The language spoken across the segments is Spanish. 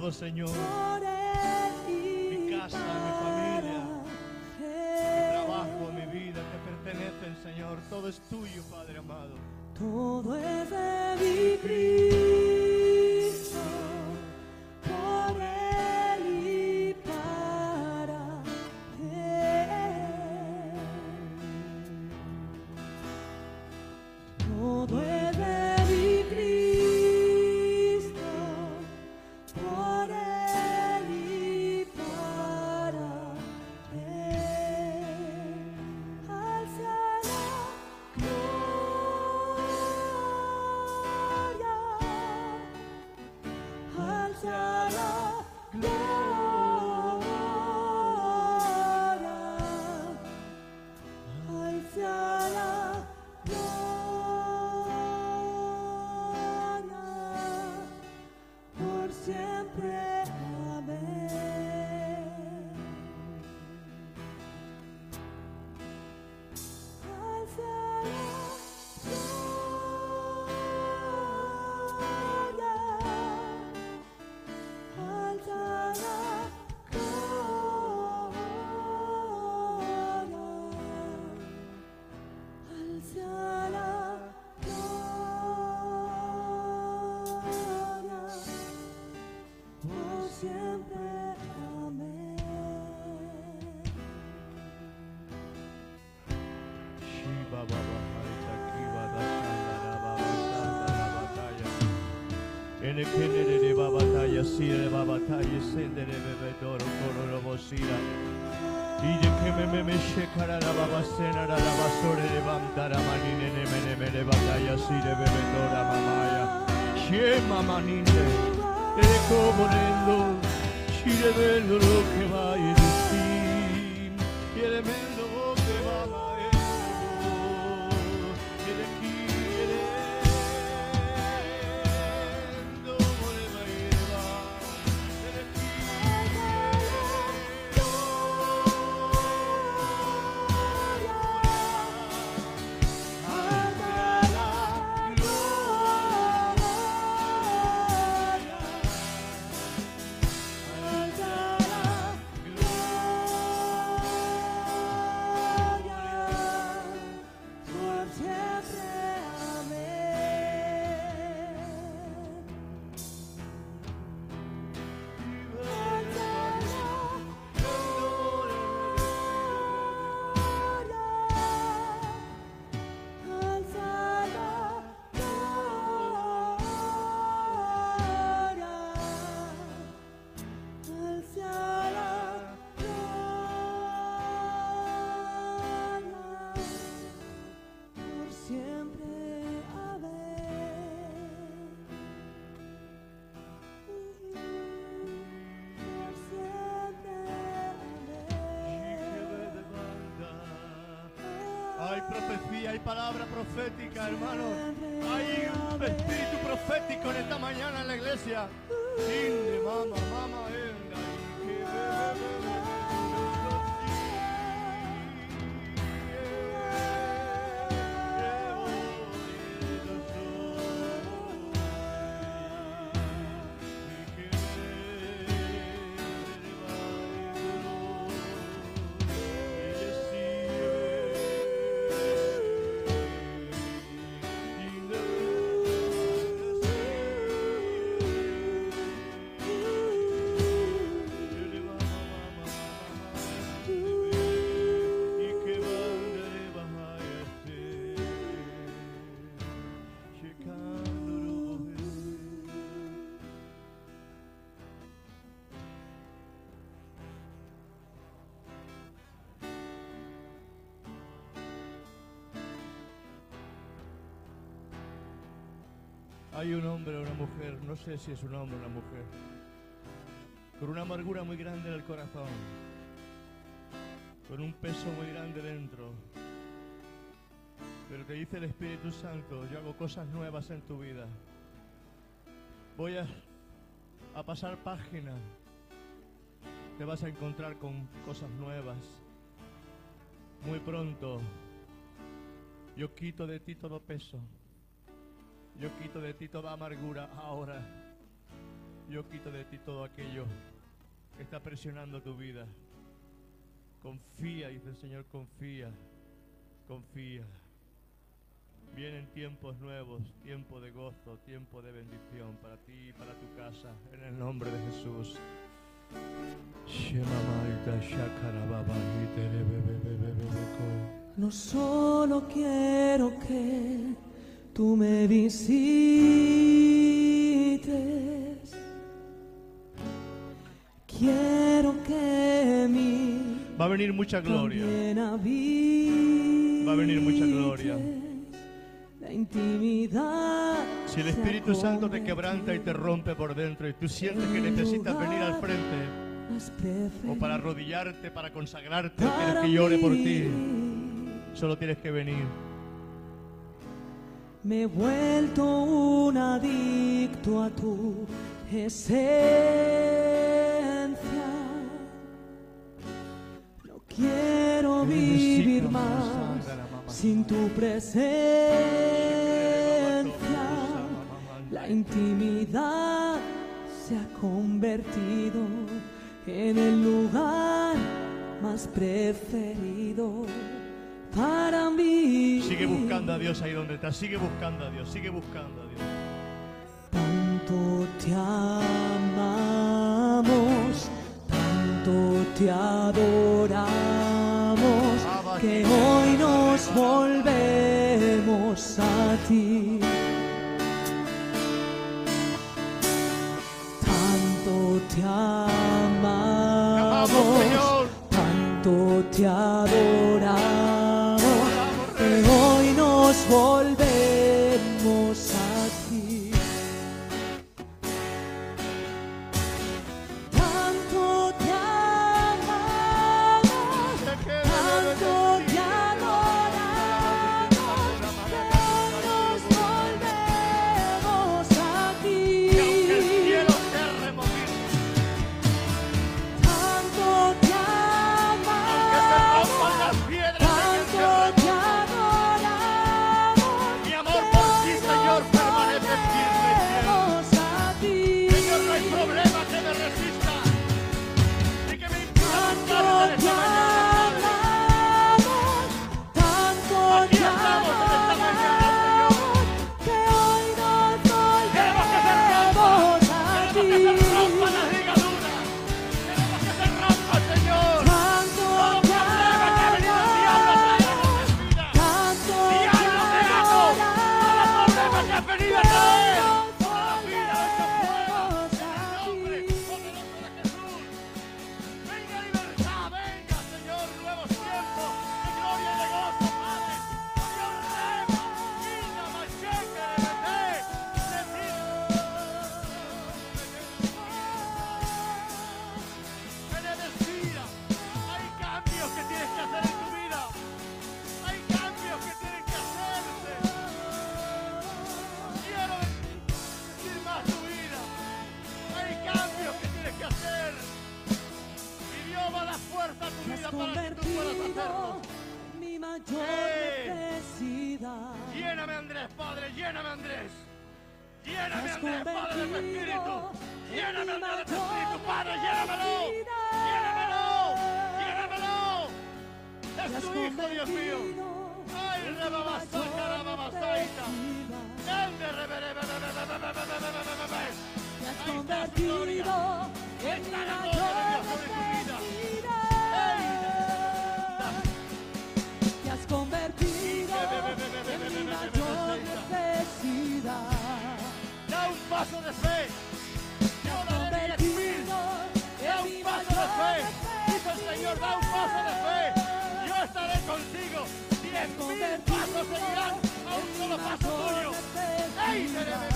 todo, Señor. Mi casa, mi familia, mi trabajo, mi vida te pertenecen, Señor. Todo es tuyo, Padre amado. Todo es de mi Cristo, Sendere Bebedoro, Kororo Bosira. Y de que me me me shekara la baba sena la basore de bandara manine ne me ne me ne bataya sire bebedora mamaya. Shema manine, e como nendo, shire bello lo che va palabra profética, hermano. Hay un espíritu profético en esta mañana en la iglesia. Inde, mama, mama, Hay un hombre o una mujer, no sé si es un hombre o una mujer, con una amargura muy grande en el corazón, con un peso muy grande dentro. Pero te dice el Espíritu Santo, yo hago cosas nuevas en tu vida. Voy a, a pasar página. Te vas a encontrar con cosas nuevas. Muy pronto. Yo quito de ti todo peso. Yo quito de ti toda amargura ahora. Yo quito de ti todo aquello que está presionando tu vida. Confía, dice el Señor, confía, confía. Vienen tiempos nuevos, tiempo de gozo, tiempo de bendición para ti y para tu casa, en el nombre de Jesús. No solo quiero que tú me visites. Quiero que mi va a venir mucha gloria. Va a venir mucha gloria. La intimidad. Si el Espíritu Santo te quebranta y te rompe por dentro y tú sientes que necesitas venir al frente o para arrodillarte, para consagrarte, para quieres que llore por ti, solo tienes que venir. Me he vuelto un adicto a tu esencia. No quiero vivir más sin tu presencia. La intimidad se ha convertido en el lugar más preferido para mí. Sigue buscando a Dios ahí donde estás, sigue buscando a Dios, sigue buscando a Dios. Tanto te amamos, tanto te adoramos, ah, que hoy nos volvemos a ti. Tanto te amamos, tanto te adoramos volver. tuyo. ¡Ey,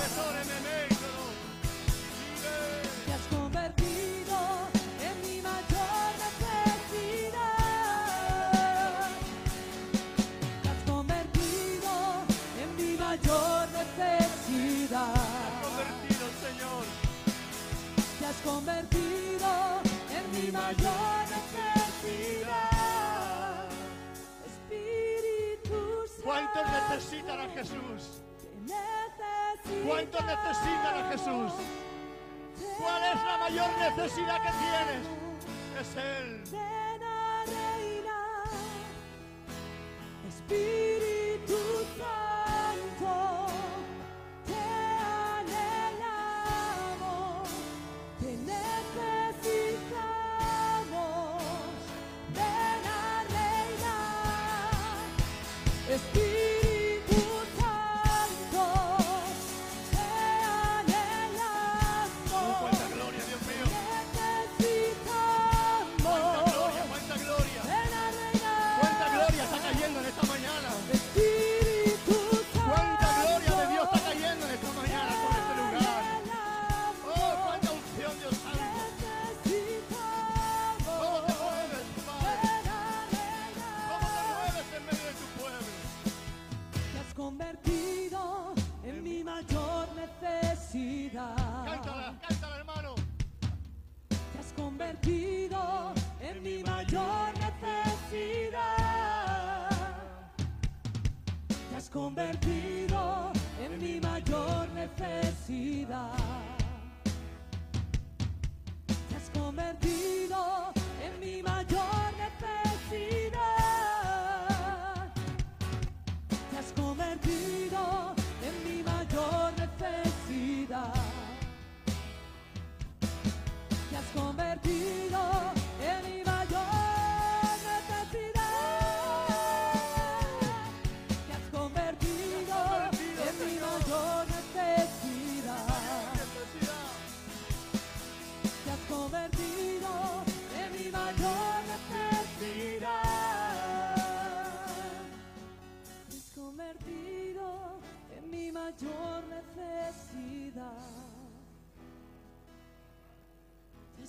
necesitan a Jesús? ¿Cuánto necesitan a Jesús? ¿Cuál es la mayor necesidad que tienes? Es Él. Espíritu.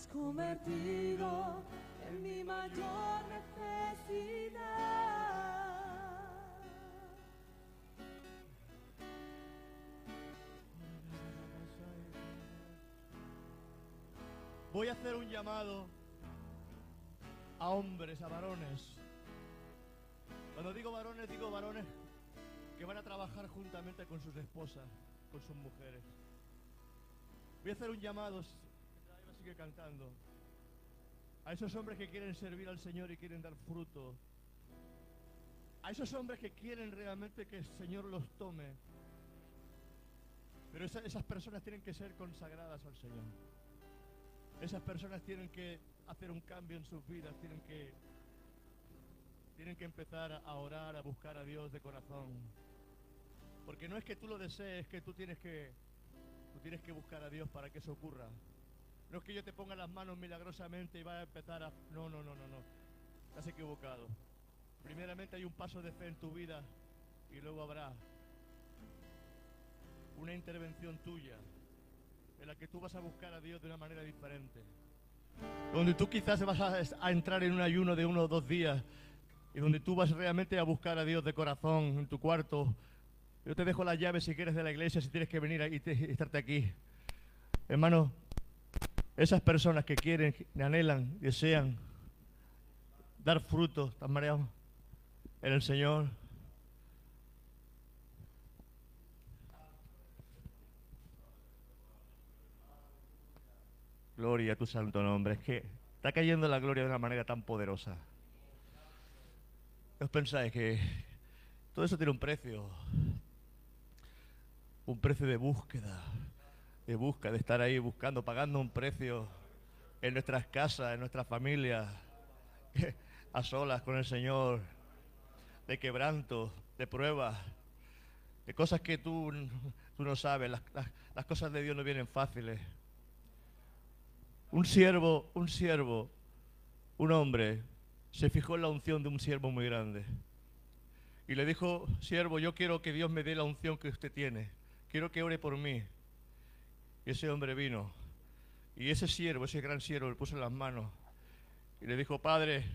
Convertido en mi mayor necesidad. Voy a hacer un llamado a hombres, a varones. Cuando digo varones, digo varones que van a trabajar juntamente con sus esposas, con sus mujeres. Voy a hacer un llamado, cantando, a esos hombres que quieren servir al Señor y quieren dar fruto. A esos hombres que quieren realmente que el Señor los tome. Pero esa- esas personas tienen que ser consagradas al Señor. Esas personas tienen que hacer un cambio en sus vidas, tienen que, tienen que empezar a orar, a buscar a Dios de corazón. Porque no es que tú lo desees, es que tú tienes que, tú tienes que buscar a Dios para que eso ocurra. No es que yo te ponga las manos milagrosamente y vaya a empezar a... No, no, no, no, no. Estás equivocado. Primeramente hay un paso de fe en tu vida y luego habrá una intervención tuya en la que tú vas a buscar a Dios de una manera diferente. Donde tú quizás vas a, a entrar en un ayuno de uno o dos días y donde tú vas realmente a buscar a Dios de corazón en tu cuarto. Yo te dejo las llaves si quieres de la iglesia, si tienes que venir y te- estarte aquí. Hermano, esas personas que quieren, anhelan, desean dar fruto, ¿están mareados? En el Señor. Gloria a tu santo nombre. Es que está cayendo la gloria de una manera tan poderosa. ¿Os pensáis que todo eso tiene un precio? Un precio de búsqueda, de busca, de estar ahí buscando, pagando un precio en nuestras casas, en nuestras familias, a solas con el Señor, de quebranto, de pruebas, de cosas que tú, tú no sabes. Las, las- las cosas de Dios no vienen fáciles. Un siervo, un siervo, un hombre, se fijó en la unción de un siervo muy grande. Y le dijo, siervo, yo quiero que Dios me dé la unción que usted tiene. Quiero que ore por mí. Y ese hombre vino. Y ese siervo, ese gran siervo, le puso las manos. Y le dijo, Padre,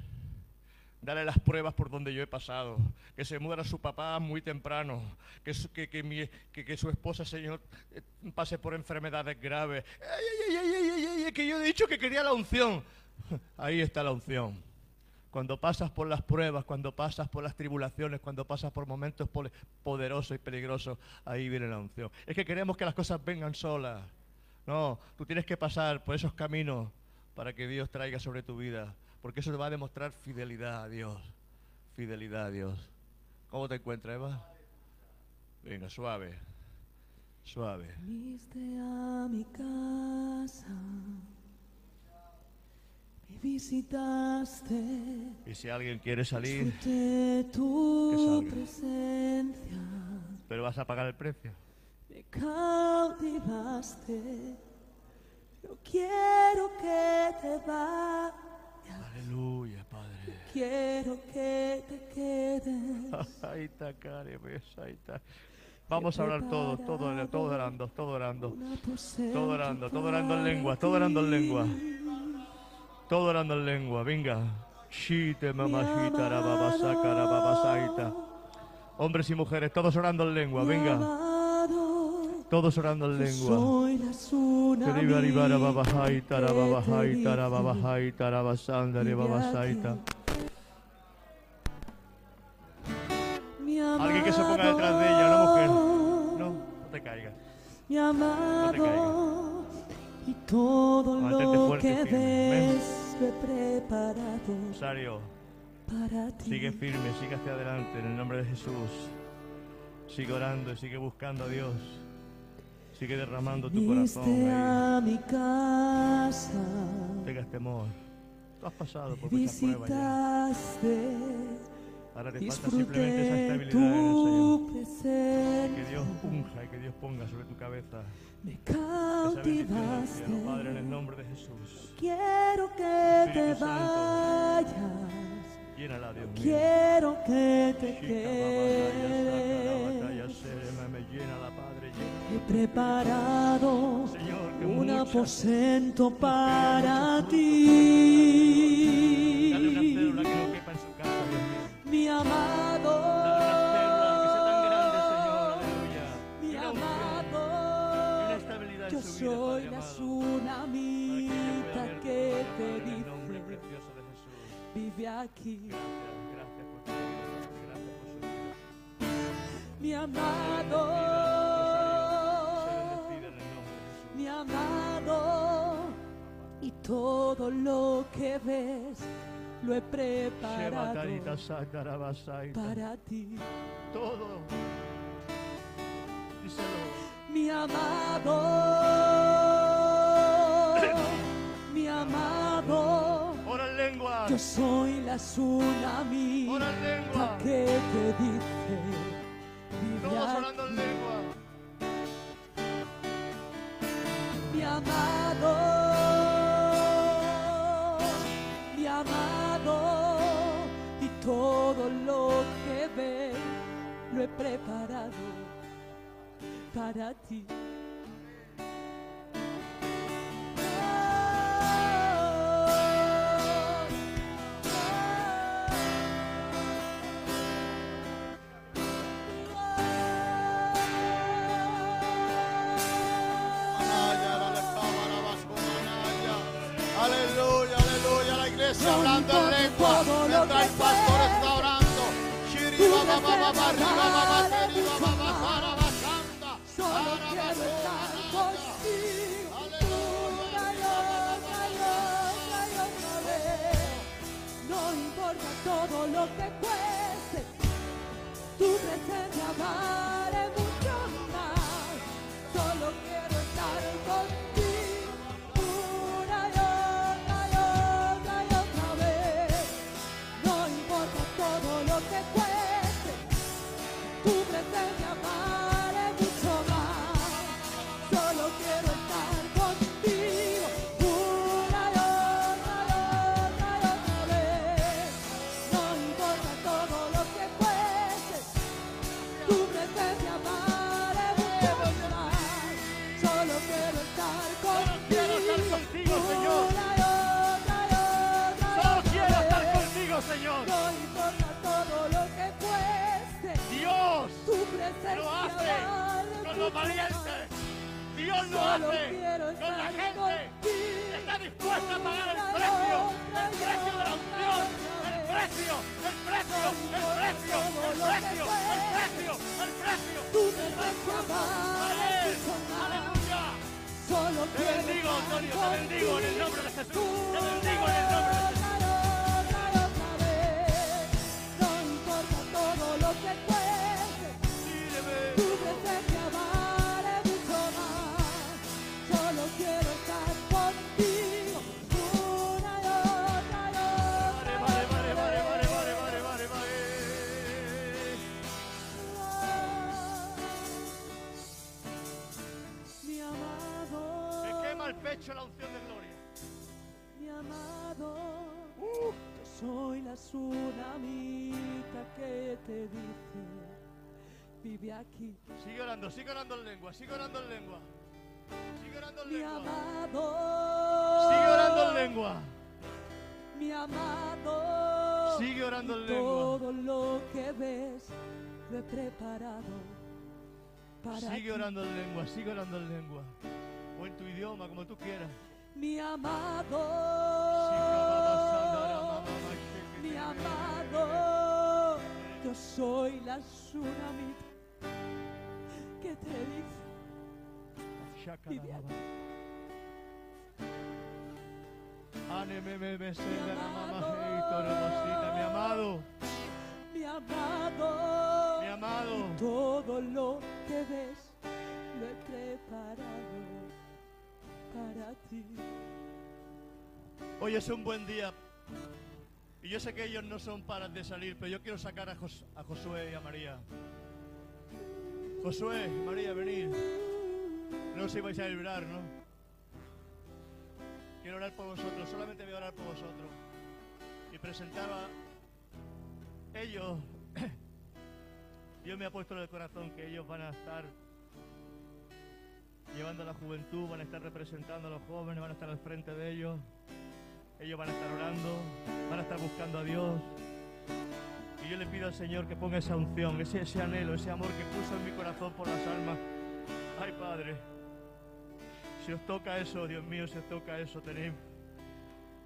dale las pruebas por donde yo he pasado. Que se muera su papá muy temprano. Que su, que, que su esposa, Señor, eh, pase por enfermedades graves. Ay, ay, ay, que yo he dicho que quería la unción. Ahí está la unción. Cuando pasas por las pruebas, cuando pasas por las tribulaciones, cuando pasas por momentos poderosos y peligrosos, ahí viene la unción. Es que queremos que las cosas vengan solas. No, tú tienes que pasar por esos caminos para que Dios traiga sobre tu vida, porque eso te va a demostrar fidelidad a Dios. Fidelidad a Dios. ¿Cómo te encuentras, Eva? Venga, suave. Suave. Viniste a mi casa, me visitaste, Y si alguien quiere salir, que tu salga. presencia, pero vas a pagar el precio. Cautivaste. No quiero que te vayas, Aleluya, Padre. quiero que te quedes. Ahí está, ves, ahí está. Vamos a hablar todo, todo, todo orando, todo orando. Todo orando, todo orando en lengua, todo orando en lengua. Todo orando en lengua, venga. Shite mamashita rababasaka rababasaita. Hombres y mujeres, todos orando en lengua, venga. Todos orando en lengua. te Alguien que se ponga detrás de ella, una mujer. No, no te caigas. Mi amado, y todo Mantente lo fuerte que ves lo he preparado Rosario, para ti. sigue firme, sigue hacia adelante en el nombre de Jesús. Sigue orando y sigue buscando a Dios. Sigue derramando tu corazón. Viniste ahí. a mi casa, tengas temor. Tú has pasado por muchas pruebas ya. Ahora te falta simplemente esa estabilidad en el Señor. Y que Dios unja y que Dios ponga sobre tu cabeza me del cautivaste. cielo. Padre, en el nombre de Jesús. Quiero que Espíritu te vayas. Quiero que te la quedes. la. He preparado un aposento para ti, célula que no quepa en su casa, Dios aquí, Gracias, gracias por tu vida, gracias por su vida. mi amado, mi amado, y todo lo que ves lo he preparado para ti, Todo. Díselo. mi amado, mi amado. Yo soy la tsunami Ora en lengua. que te dice aquí, orando en lengua. mi amado, mi amado, y todo lo que ves lo he preparado para ti. Todo lo Dios lo hace con la gente que está dispuesta a pagar el precio. El precio de la unción. El precio, el precio, el precio, el precio, el precio, el precio. Mucho más. Aleluya. Solo Te bendigo, Antonio, te bendigo en el nombre de Jesús. Te bendigo en el nombre de Jesús. Soy la tsunamita que te dice, vive aquí. Sigue orando, sigue orando en lengua, sigue orando en lengua. Sigue orando en Mi lengua. amado, Sigue orando en lengua. mi amado, Sigue orando en lengua. todo lo que ves lo he preparado para Sigue ti. orando en lengua, sigue orando en lengua. O en tu idioma, como tú quieras. Mi amado, la tsunamita que te dice, me, la, mamá, mi amado, mi amado, mi amado. y todo lo que ves lo he preparado para ti. Hoy es un buen día. Yo sé que ellos no son para de salir, pero yo quiero sacar a, Jos- a Josué y a María. Josué, María, venid. No os ibais a librar, ¿no? Quiero orar por vosotros, solamente voy a orar por vosotros. Y presentar a ellos. Dios me ha puesto en el corazón que ellos van a estar llevando a la juventud, van a estar representando a los jóvenes, van a estar al frente de ellos. Ellos van a estar orando, van a estar buscando a Dios. Y yo le pido al Señor que ponga esa unción, ese, anhelo, ese amor que puso en mi corazón por las almas. Ay, Padre, si os toca eso, Dios mío, si os toca eso, tenéis,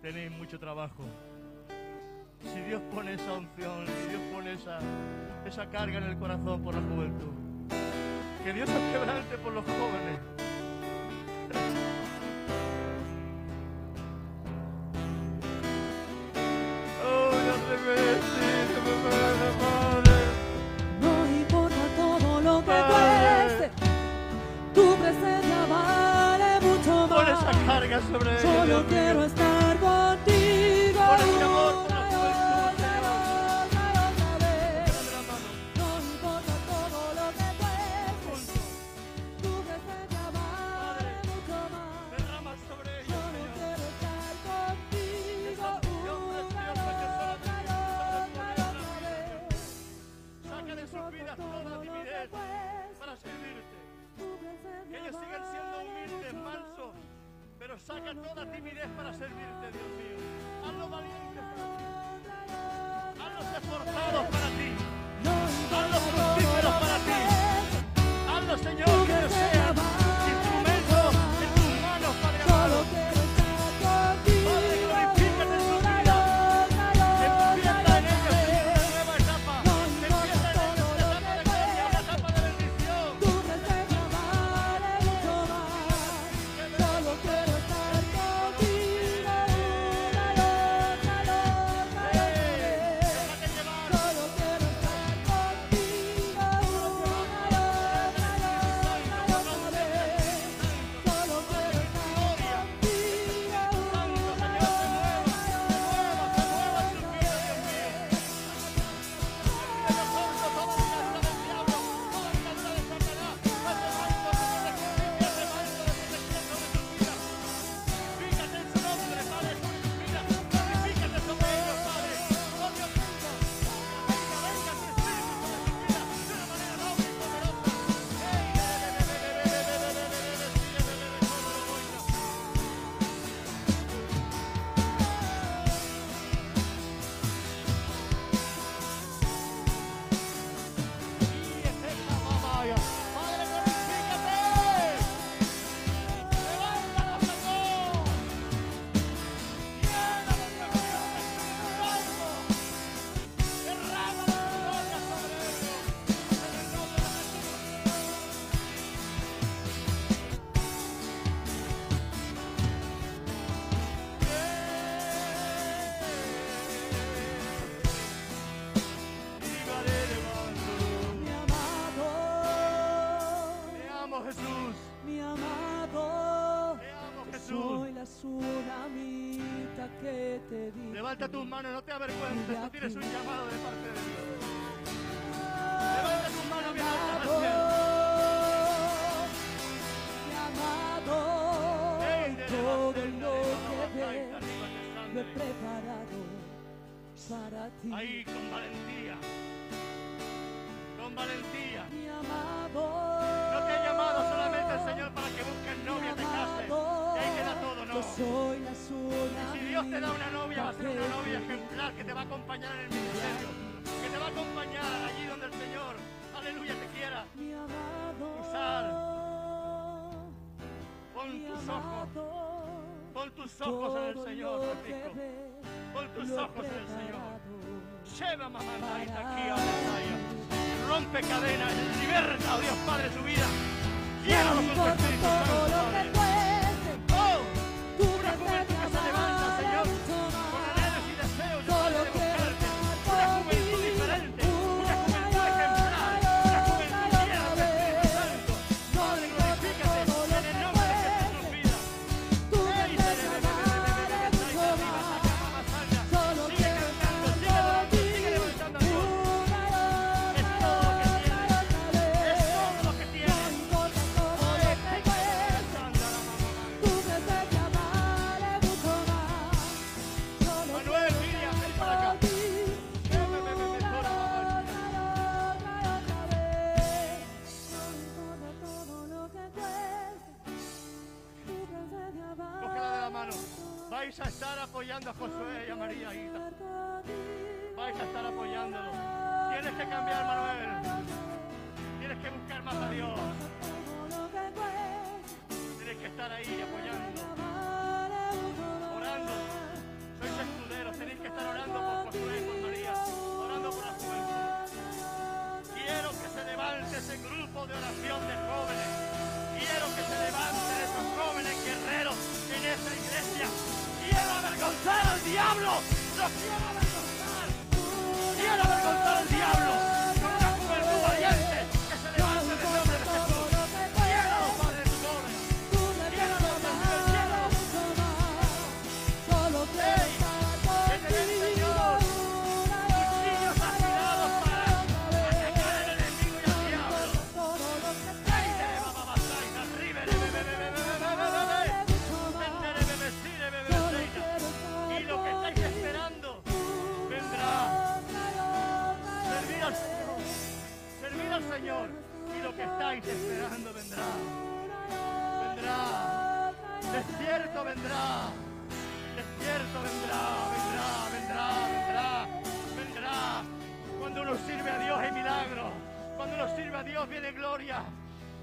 tenéis mucho trabajo. Si Dios pone esa unción, si Dios pone esa, esa carga en el corazón por la juventud, que Dios os quebrante por los jóvenes. Para ti. Ahí con valentía. Con valentía. Mi amado, No te ha llamado solamente el Señor para que busques novia, te cases. Y ahí queda todo, no. yo soy la tsunamita. Si Dios te da una novia, va a ser una novia ejemplar que te va a acompañar en el ministerio. Que te va a acompañar allí donde el Señor, aleluya, te quiera. Mi amado, Usar. Pon tus ojos, pon tus ojos en el Señor, Francisco. Pon tus ojos en el Señor. Lleva mamá aquí a Mesaya. ti. Rompe cadenas, liberta, oh Dios Padre, su vida. Llénalo No con tu Espíritu Santo, Padre. Apoyando a Josué y a María. Vais a estar apoyándolo. Tienes que cambiar, Manuel. Tienes que buscar más a Dios. Tienes que estar ahí apoyando, orando. Sois escuderos, tenéis que estar orando por Josué y por María, orando por la juventud. Quiero que se levante ese grupo de oración de jóvenes. Quiero que se levanten esos jóvenes guerreros en esta iglesia. Quiero avergonzar al diablo. Lo quiero avergonzar. Quiero avergonzar al diablo Desierto vendrá. Desierto vendrá, vendrá, vendrá, vendrá, vendrá. Cuando uno sirve a Dios hay milagros. Cuando uno sirve a Dios viene gloria.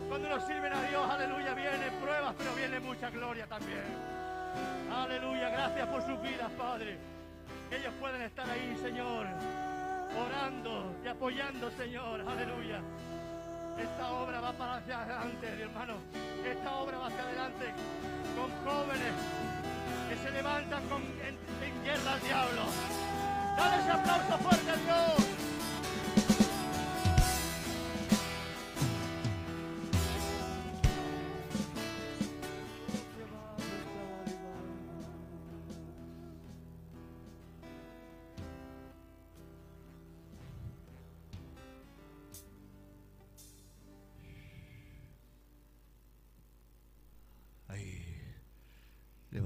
Cuando uno sirve a Dios, aleluya, viene pruebas, pero viene mucha gloria también. Aleluya, gracias por sus vidas, Padre. Que ellos pueden estar ahí, Señor, orando y apoyando, Señor. Aleluya. Esta obra va para hacia adelante, mi hermano. Esta obra va hacia adelante con jóvenes que se levantan con, en, en al diablo. Dale ese aplauso fuerte a Dios.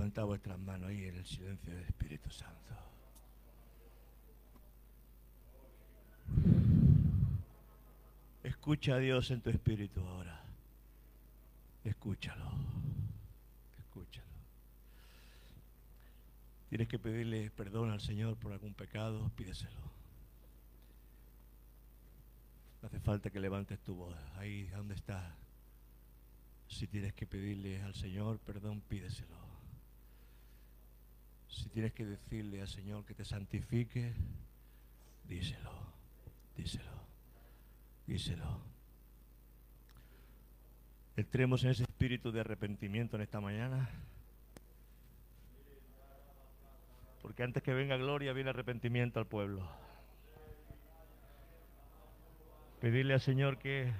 Levantad vuestras manos ahí en el silencio del Espíritu Santo. Escucha a Dios en tu espíritu ahora. Escúchalo. Escúchalo. Tienes que pedirle perdón al Señor por algún pecado, pídeselo. No hace falta que levantes tu voz. Ahí donde estás. Si tienes que pedirle al Señor perdón, pídeselo. Si tienes que decirle al Señor que te santifique, díselo, díselo, díselo. Entremos en ese espíritu de arrepentimiento en esta mañana. Porque antes que venga gloria viene arrepentimiento al pueblo. Pedirle al Señor que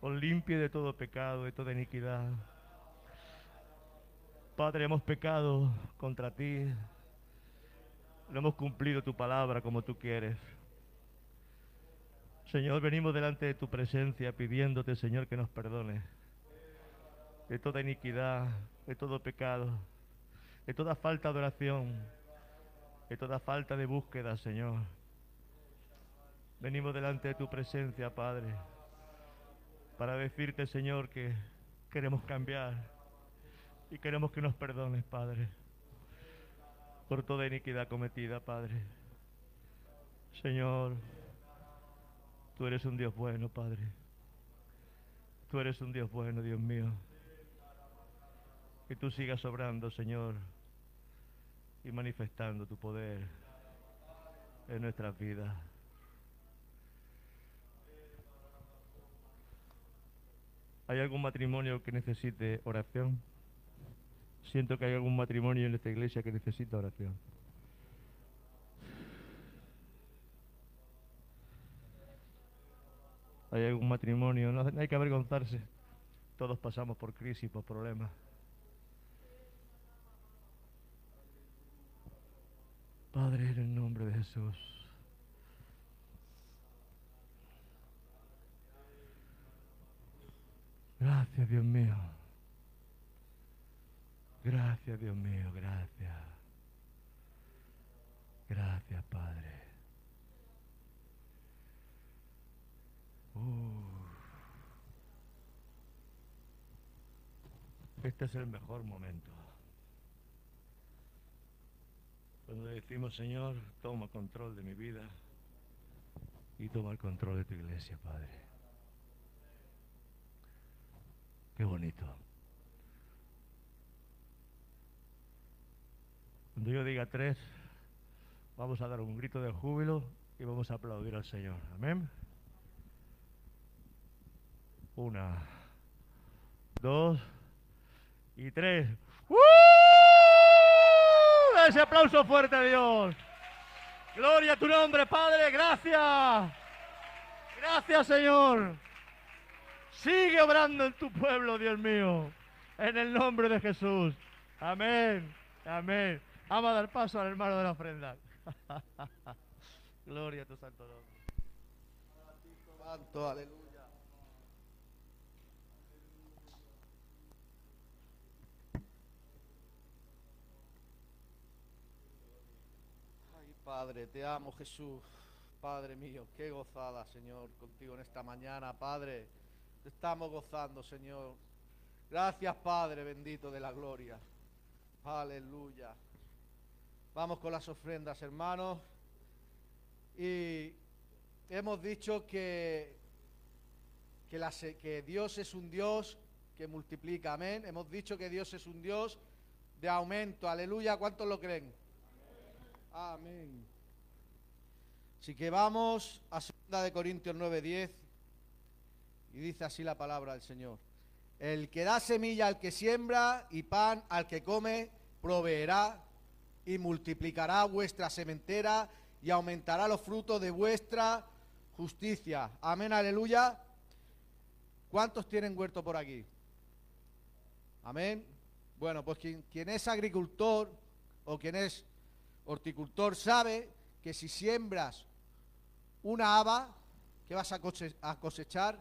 os limpie de todo pecado, de toda iniquidad. Padre, hemos pecado contra ti. No hemos cumplido tu palabra como tú quieres. Señor, venimos delante de tu presencia pidiéndote, Señor, que nos perdone de toda iniquidad, de todo pecado, de toda falta de oración, de toda falta de búsqueda, Señor. Venimos delante de tu presencia, Padre, para decirte, Señor, que queremos cambiar y queremos que nos perdones, Padre, por toda iniquidad cometida, Padre. Señor, tú eres un Dios bueno, Padre. Tú eres un Dios bueno, Dios mío. Que tú sigas obrando, Señor, y manifestando tu poder en nuestras vidas. ¿Hay algún matrimonio que necesite oración? Siento que hay algún matrimonio en esta iglesia que necesita oración. Hay algún matrimonio, no hay que avergonzarse. Todos pasamos por crisis, por problemas. Padre, en el nombre de Jesús. Gracias, Dios mío. Gracias, Dios mío, gracias. Gracias, Padre. Este es el mejor momento. Cuando le decimos, Señor, toma control de mi vida y toma el control de tu iglesia, Padre. Qué bonito. Cuando yo diga tres, vamos a dar un grito de júbilo y vamos a aplaudir al Señor. Amén. Una, dos y tres. ¡Uh! Ese aplauso fuerte a Dios. Gloria a tu nombre, Padre. Gracias. Gracias, Señor. Sigue obrando en tu pueblo, Dios mío. En el nombre de Jesús. Amén. Amén. Vamos a dar paso al hermano de la ofrenda. Gloria a tu santo nombre. Santo, aleluya. Ay, Padre, te amo, Jesús. Padre mío, qué gozada, Señor, contigo en esta mañana, Padre. Te estamos gozando, Señor. Gracias, Padre bendito de la gloria. Aleluya. Vamos con las ofrendas, hermanos. Y hemos dicho que, que, Dios es un Dios que multiplica, amén. Hemos dicho que Dios es un Dios de aumento, aleluya. ¿Cuántos lo creen? Amén. Así que vamos a 2 de Corintios 9:10 y dice así la palabra del Señor. El que da semilla al que siembra y pan al que come, proveerá y multiplicará vuestra sementera y aumentará los frutos de vuestra justicia. Amén, aleluya. ¿Cuántos tienen huerto por aquí? Amén. Bueno, pues quien, es agricultor o quien es horticultor sabe que si siembras una haba, ¿qué vas a cose- a cosechar?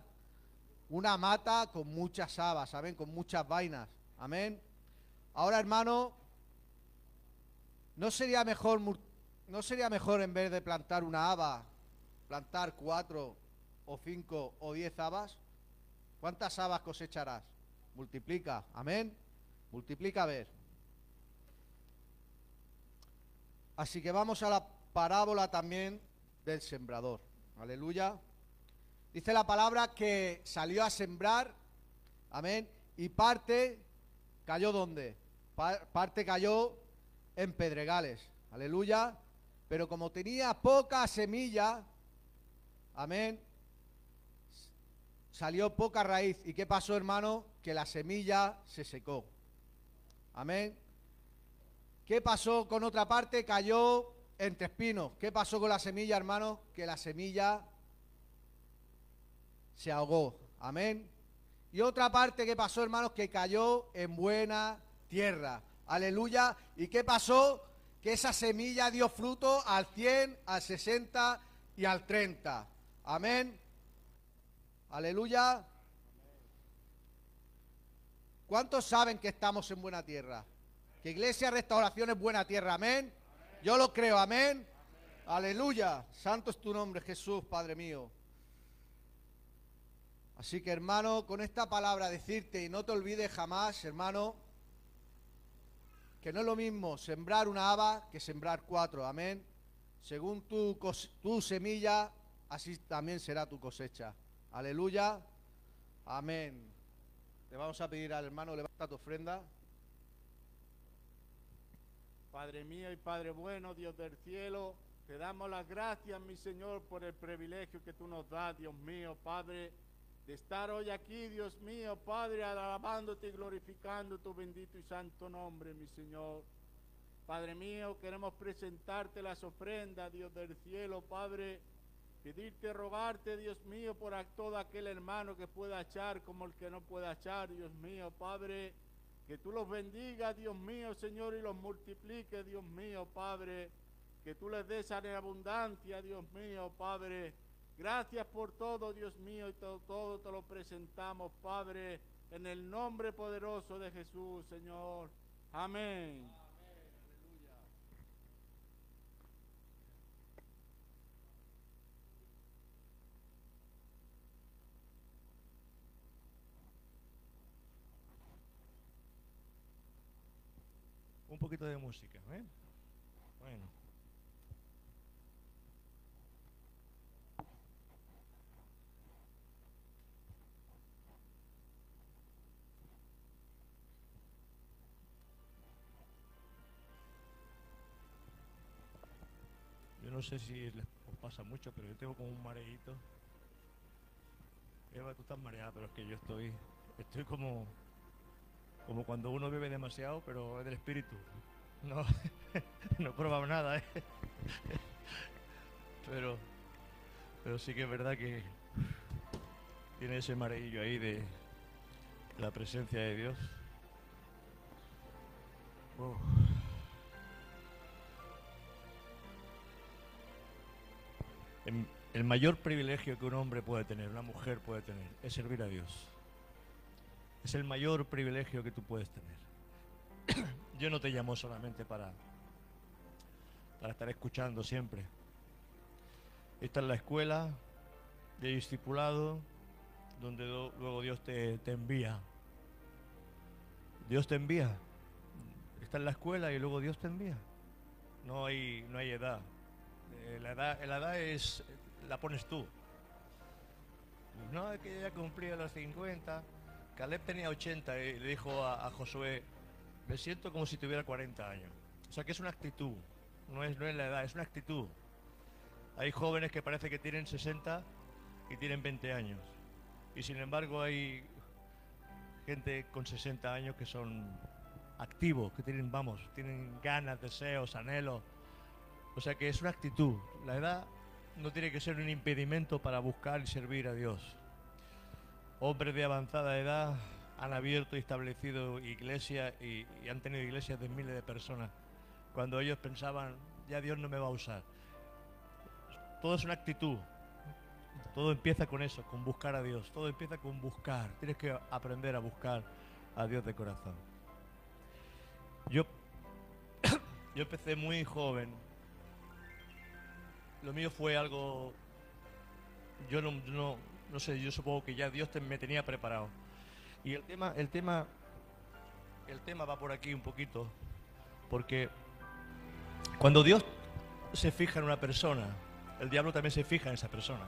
Una mata con muchas habas, ¿saben? Con muchas vainas. Amén. Ahora, hermano, ¿no sería mejor, no sería mejor en vez de plantar una haba, plantar cuatro o cinco o diez habas? ¿Cuántas habas cosecharás? Multiplica. Amén. Multiplica a ver. Así que vamos a la parábola también del sembrador. Aleluya. Dice la palabra que salió a sembrar, amén, y parte cayó donde? Pa- parte cayó en pedregales, aleluya. Pero como tenía poca semilla, amén, salió poca raíz. ¿Y qué pasó, hermano? Que la semilla se secó. Amén. ¿Qué pasó con otra parte? Cayó entre espinos. ¿Qué pasó con la semilla, hermano? Que la semilla se ahogó. Amén. Y otra parte que pasó, hermanos, que cayó en buena tierra. Aleluya. ¿Y qué pasó? Que esa semilla dio fruto al 100, al 60 y al 30. Amén. Aleluya. ¿Cuántos saben que estamos en buena tierra? Que Iglesia Restauración es buena tierra. Amén. Yo lo creo. Amén. Aleluya. Santo es tu nombre, Jesús, Padre mío. Así que hermano, con esta palabra decirte, y no te olvides jamás, hermano, que no es lo mismo sembrar una haba que sembrar cuatro. Amén. Según tu, tu semilla, así también será tu cosecha. Aleluya. Amén. Le vamos a pedir al hermano, levanta tu ofrenda. Padre mío y Padre bueno, Dios del cielo, te damos las gracias, mi Señor, por el privilegio que tú nos das, Dios mío, Padre, de estar hoy aquí, Dios mío, Padre, alabándote y glorificando tu bendito y santo nombre, mi Señor. Padre mío, queremos presentarte las ofrendas, Dios del cielo, Padre, pedirte, rogarte, Dios mío, por todo aquel hermano que pueda echar como el que no pueda echar, Dios mío, Padre, que tú los bendigas, Dios mío, Señor, y los multipliques, Dios mío, Padre, que tú les des abundancia, Dios mío, Padre. Gracias por todo, Dios mío, y todo, todo te lo presentamos, Padre, en el nombre poderoso de Jesús, Señor. Amén. Un poquito de música, ¿eh? Bueno. No sé si les pasa mucho, pero yo tengo como un mareíto. Eva, tú estás mareada, pero es que yo estoy, estoy como, como cuando uno bebe demasiado, pero es del espíritu. No, no he probado nada, ¿eh? Pero, pero sí que es verdad que tiene ese mareillo ahí de la presencia de Dios. Uf. El, el mayor privilegio que un hombre puede tener, una mujer puede tener, es servir a Dios. Es el mayor privilegio que tú puedes tener. Yo no te llamo solamente para, para estar escuchando siempre. Esta es la escuela de discipulado donde do- luego Dios te, te envía. Dios te envía. Esta es la escuela y luego Dios te envía. No hay, no hay edad. Eh, la edad. La edad es, la pones tú. No, que ya cumplía los 50. Caleb tenía 80 y le dijo a, a Josué, me siento como si tuviera 40 años. O sea que es una actitud, no es, no es la edad, es una actitud. Hay jóvenes que parece que tienen 60 y tienen 20 años. Y sin embargo hay gente con 60 años que son activos, que tienen, vamos, tienen ganas, deseos, anhelos. O sea que es una actitud. La edad no tiene que ser un impedimento para buscar y servir a Dios. Hombres de avanzada edad han abierto y establecido iglesias y, y han tenido iglesias de miles de personas. Cuando ellos pensaban, ya Dios no me va a usar. Todo es una actitud. Todo empieza con eso, con buscar a Dios. Todo empieza con buscar. Tienes que aprender a buscar a Dios de corazón. Yo, yo empecé muy joven. Lo mío fue algo. Yo no, no, sé, yo supongo que ya Dios me tenía preparado. Y el tema, el tema, el tema va por aquí un poquito, porque cuando Dios se fija en una persona, el diablo también se fija en esa persona.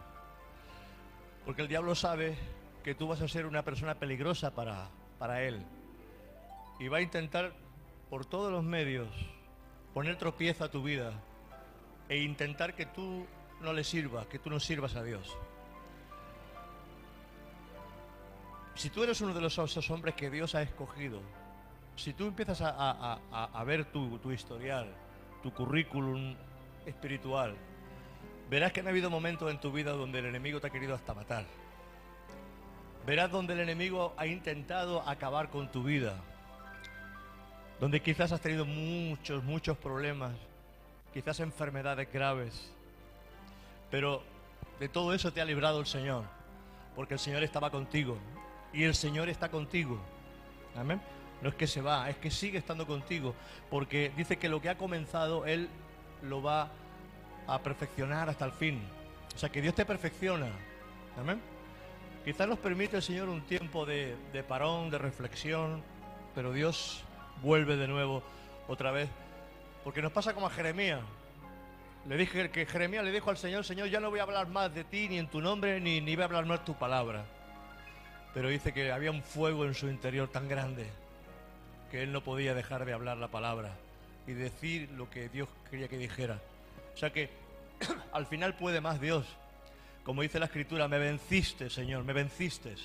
Porque el diablo sabe que tú vas a ser una persona peligrosa para, para él. Y va a intentar por todos los medios poner tropiezo a tu vida e intentar que tú no le sirvas, que tú no sirvas a Dios. Si tú eres uno de los, esos hombres que Dios ha escogido, si tú empiezas a, ver tu, tu historial, tu currículum espiritual, verás que han habido momentos en tu vida donde el enemigo te ha querido hasta matar. Verás donde el enemigo ha intentado acabar con tu vida. donde quizás has tenido muchos, muchos problemas, quizás enfermedades graves, pero de todo eso te ha librado el Señor, porque el Señor estaba contigo y el Señor está contigo. Amén. No es que se va, es que sigue estando contigo, porque dice que lo que ha comenzado, Él lo va a perfeccionar hasta el fin. O sea, que Dios te perfecciona. Amén. Quizás nos permite el Señor un tiempo de, de parón, de reflexión, pero Dios vuelve de nuevo otra vez. Porque nos pasa como a Jeremías. Le dije que Jeremías le dijo al Señor, Señor, ya no voy a hablar más de ti, ni en tu nombre, ni, ni voy a hablar más tu palabra. Pero dice que había un fuego en su interior tan grande que él no podía dejar de hablar la palabra y decir lo que Dios quería que dijera. O sea que al final puede más Dios. Como dice la escritura, me venciste, Señor, me venciste.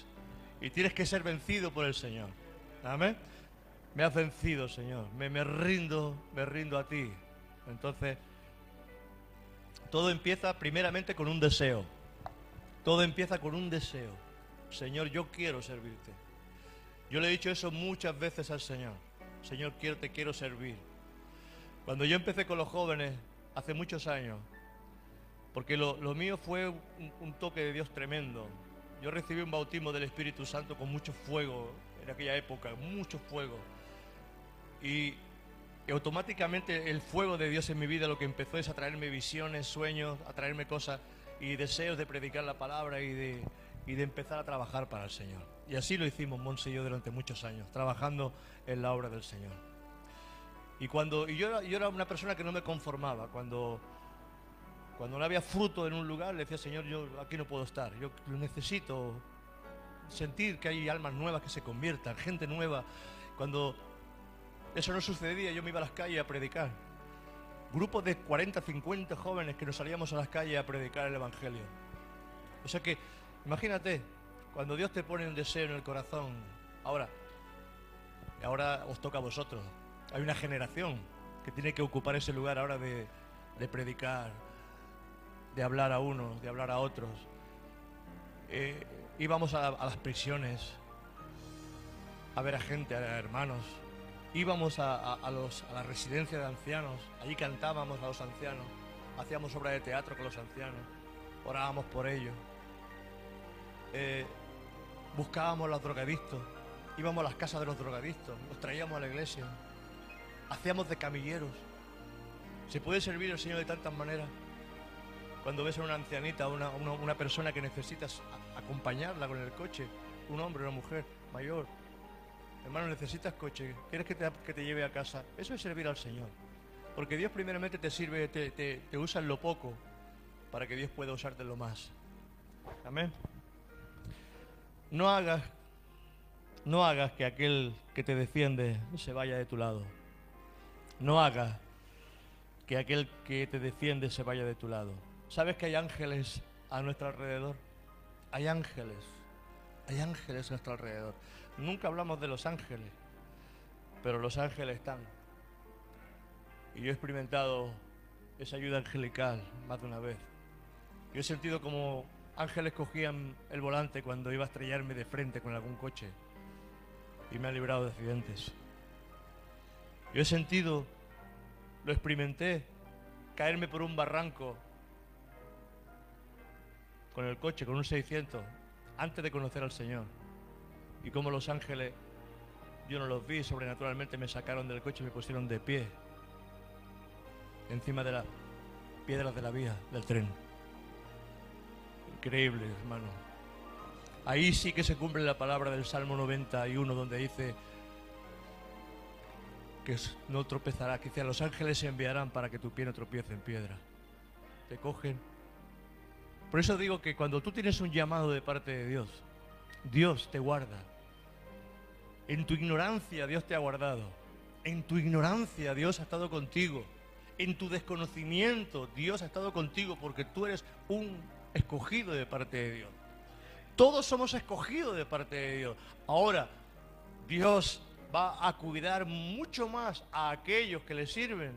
Y tienes que ser vencido por el Señor. Amén. Me has vencido, Señor. Me, me rindo, me rindo a ti. Entonces, todo empieza primeramente con un deseo. Todo empieza con un deseo. Señor, yo quiero servirte. Yo le he dicho eso muchas veces al Señor. Señor, quiero, te quiero servir. Cuando yo empecé con los jóvenes, hace muchos años, porque lo, mío fue un toque de Dios tremendo. Yo recibí un bautismo del Espíritu Santo con mucho fuego en aquella época, mucho fuego. Y, automáticamente el fuego de Dios en mi vida lo que empezó es a traerme visiones, sueños, a traerme cosas y deseos de predicar la palabra y de, y de empezar a trabajar para el Señor. Y así lo hicimos Monse y yo durante muchos años, trabajando en la obra del Señor. Y cuando y yo, era, yo era una persona que no me conformaba, cuando, cuando no había fruto en un lugar, le decía, Señor, yo aquí no puedo estar, yo necesito sentir que hay almas nuevas que se conviertan, gente nueva. Cuando eso no sucedía, yo me iba a las calles a predicar. Grupos de 40, 50 jóvenes que nos salíamos a las calles a predicar el Evangelio. O sea que, imagínate, cuando Dios te pone un deseo en el corazón, ahora, ahora os toca a vosotros. Hay una generación que tiene que ocupar ese lugar ahora de, de predicar, de hablar a unos, de hablar a otros. Eh, íbamos a, a, las prisiones a ver a gente, a hermanos. Íbamos a, a, a la residencia de ancianos, allí cantábamos a los ancianos, hacíamos obra de teatro con los ancianos, orábamos por ellos. Eh, buscábamos a los drogadictos, íbamos a las casas de los drogadictos, los traíamos a la iglesia, hacíamos de camilleros. Se puede servir al Señor de tantas maneras. Cuando ves a una ancianita, una, una, una persona que necesitas acompañarla con el coche, un hombre, una mujer mayor, hermano, necesitas coche, quieres que te, que te lleve a casa, eso es servir al Señor. Porque Dios primeramente te sirve, te, te, te usa en lo poco, para que Dios pueda usarte en lo más. Amén. No hagas, no hagas que aquel que te defiende se vaya de tu lado. No hagas que aquel que te defiende se vaya de tu lado. ¿Sabes que hay ángeles a nuestro alrededor? Hay ángeles, hay ángeles a nuestro alrededor. Nunca hablamos de los ángeles, pero los ángeles están. Y yo he experimentado esa ayuda angelical más de una vez. Yo he sentido como ángeles cogían el volante cuando iba a estrellarme de frente con algún coche y me ha librado de accidentes. Yo he sentido, lo experimenté, caerme por un barranco con el coche, con un 600, antes de conocer al Señor. Y como los ángeles, yo no los vi, sobrenaturalmente me sacaron del coche y me pusieron de pie, encima de las piedras de la vía del tren. Increíble, hermano. Ahí sí que se cumple la palabra del Salmo 91, donde dice que no tropezará, que dice, los ángeles se enviarán para que tu pie no tropiece en piedra. Te cogen. Por eso digo que cuando tú tienes un llamado de parte de Dios, Dios te guarda. En tu ignorancia Dios te ha guardado. En tu ignorancia Dios ha estado contigo. En tu desconocimiento Dios ha estado contigo porque tú eres un escogido de parte de Dios. Todos somos escogidos de parte de Dios. Ahora, Dios va a cuidar mucho más a aquellos que le sirven.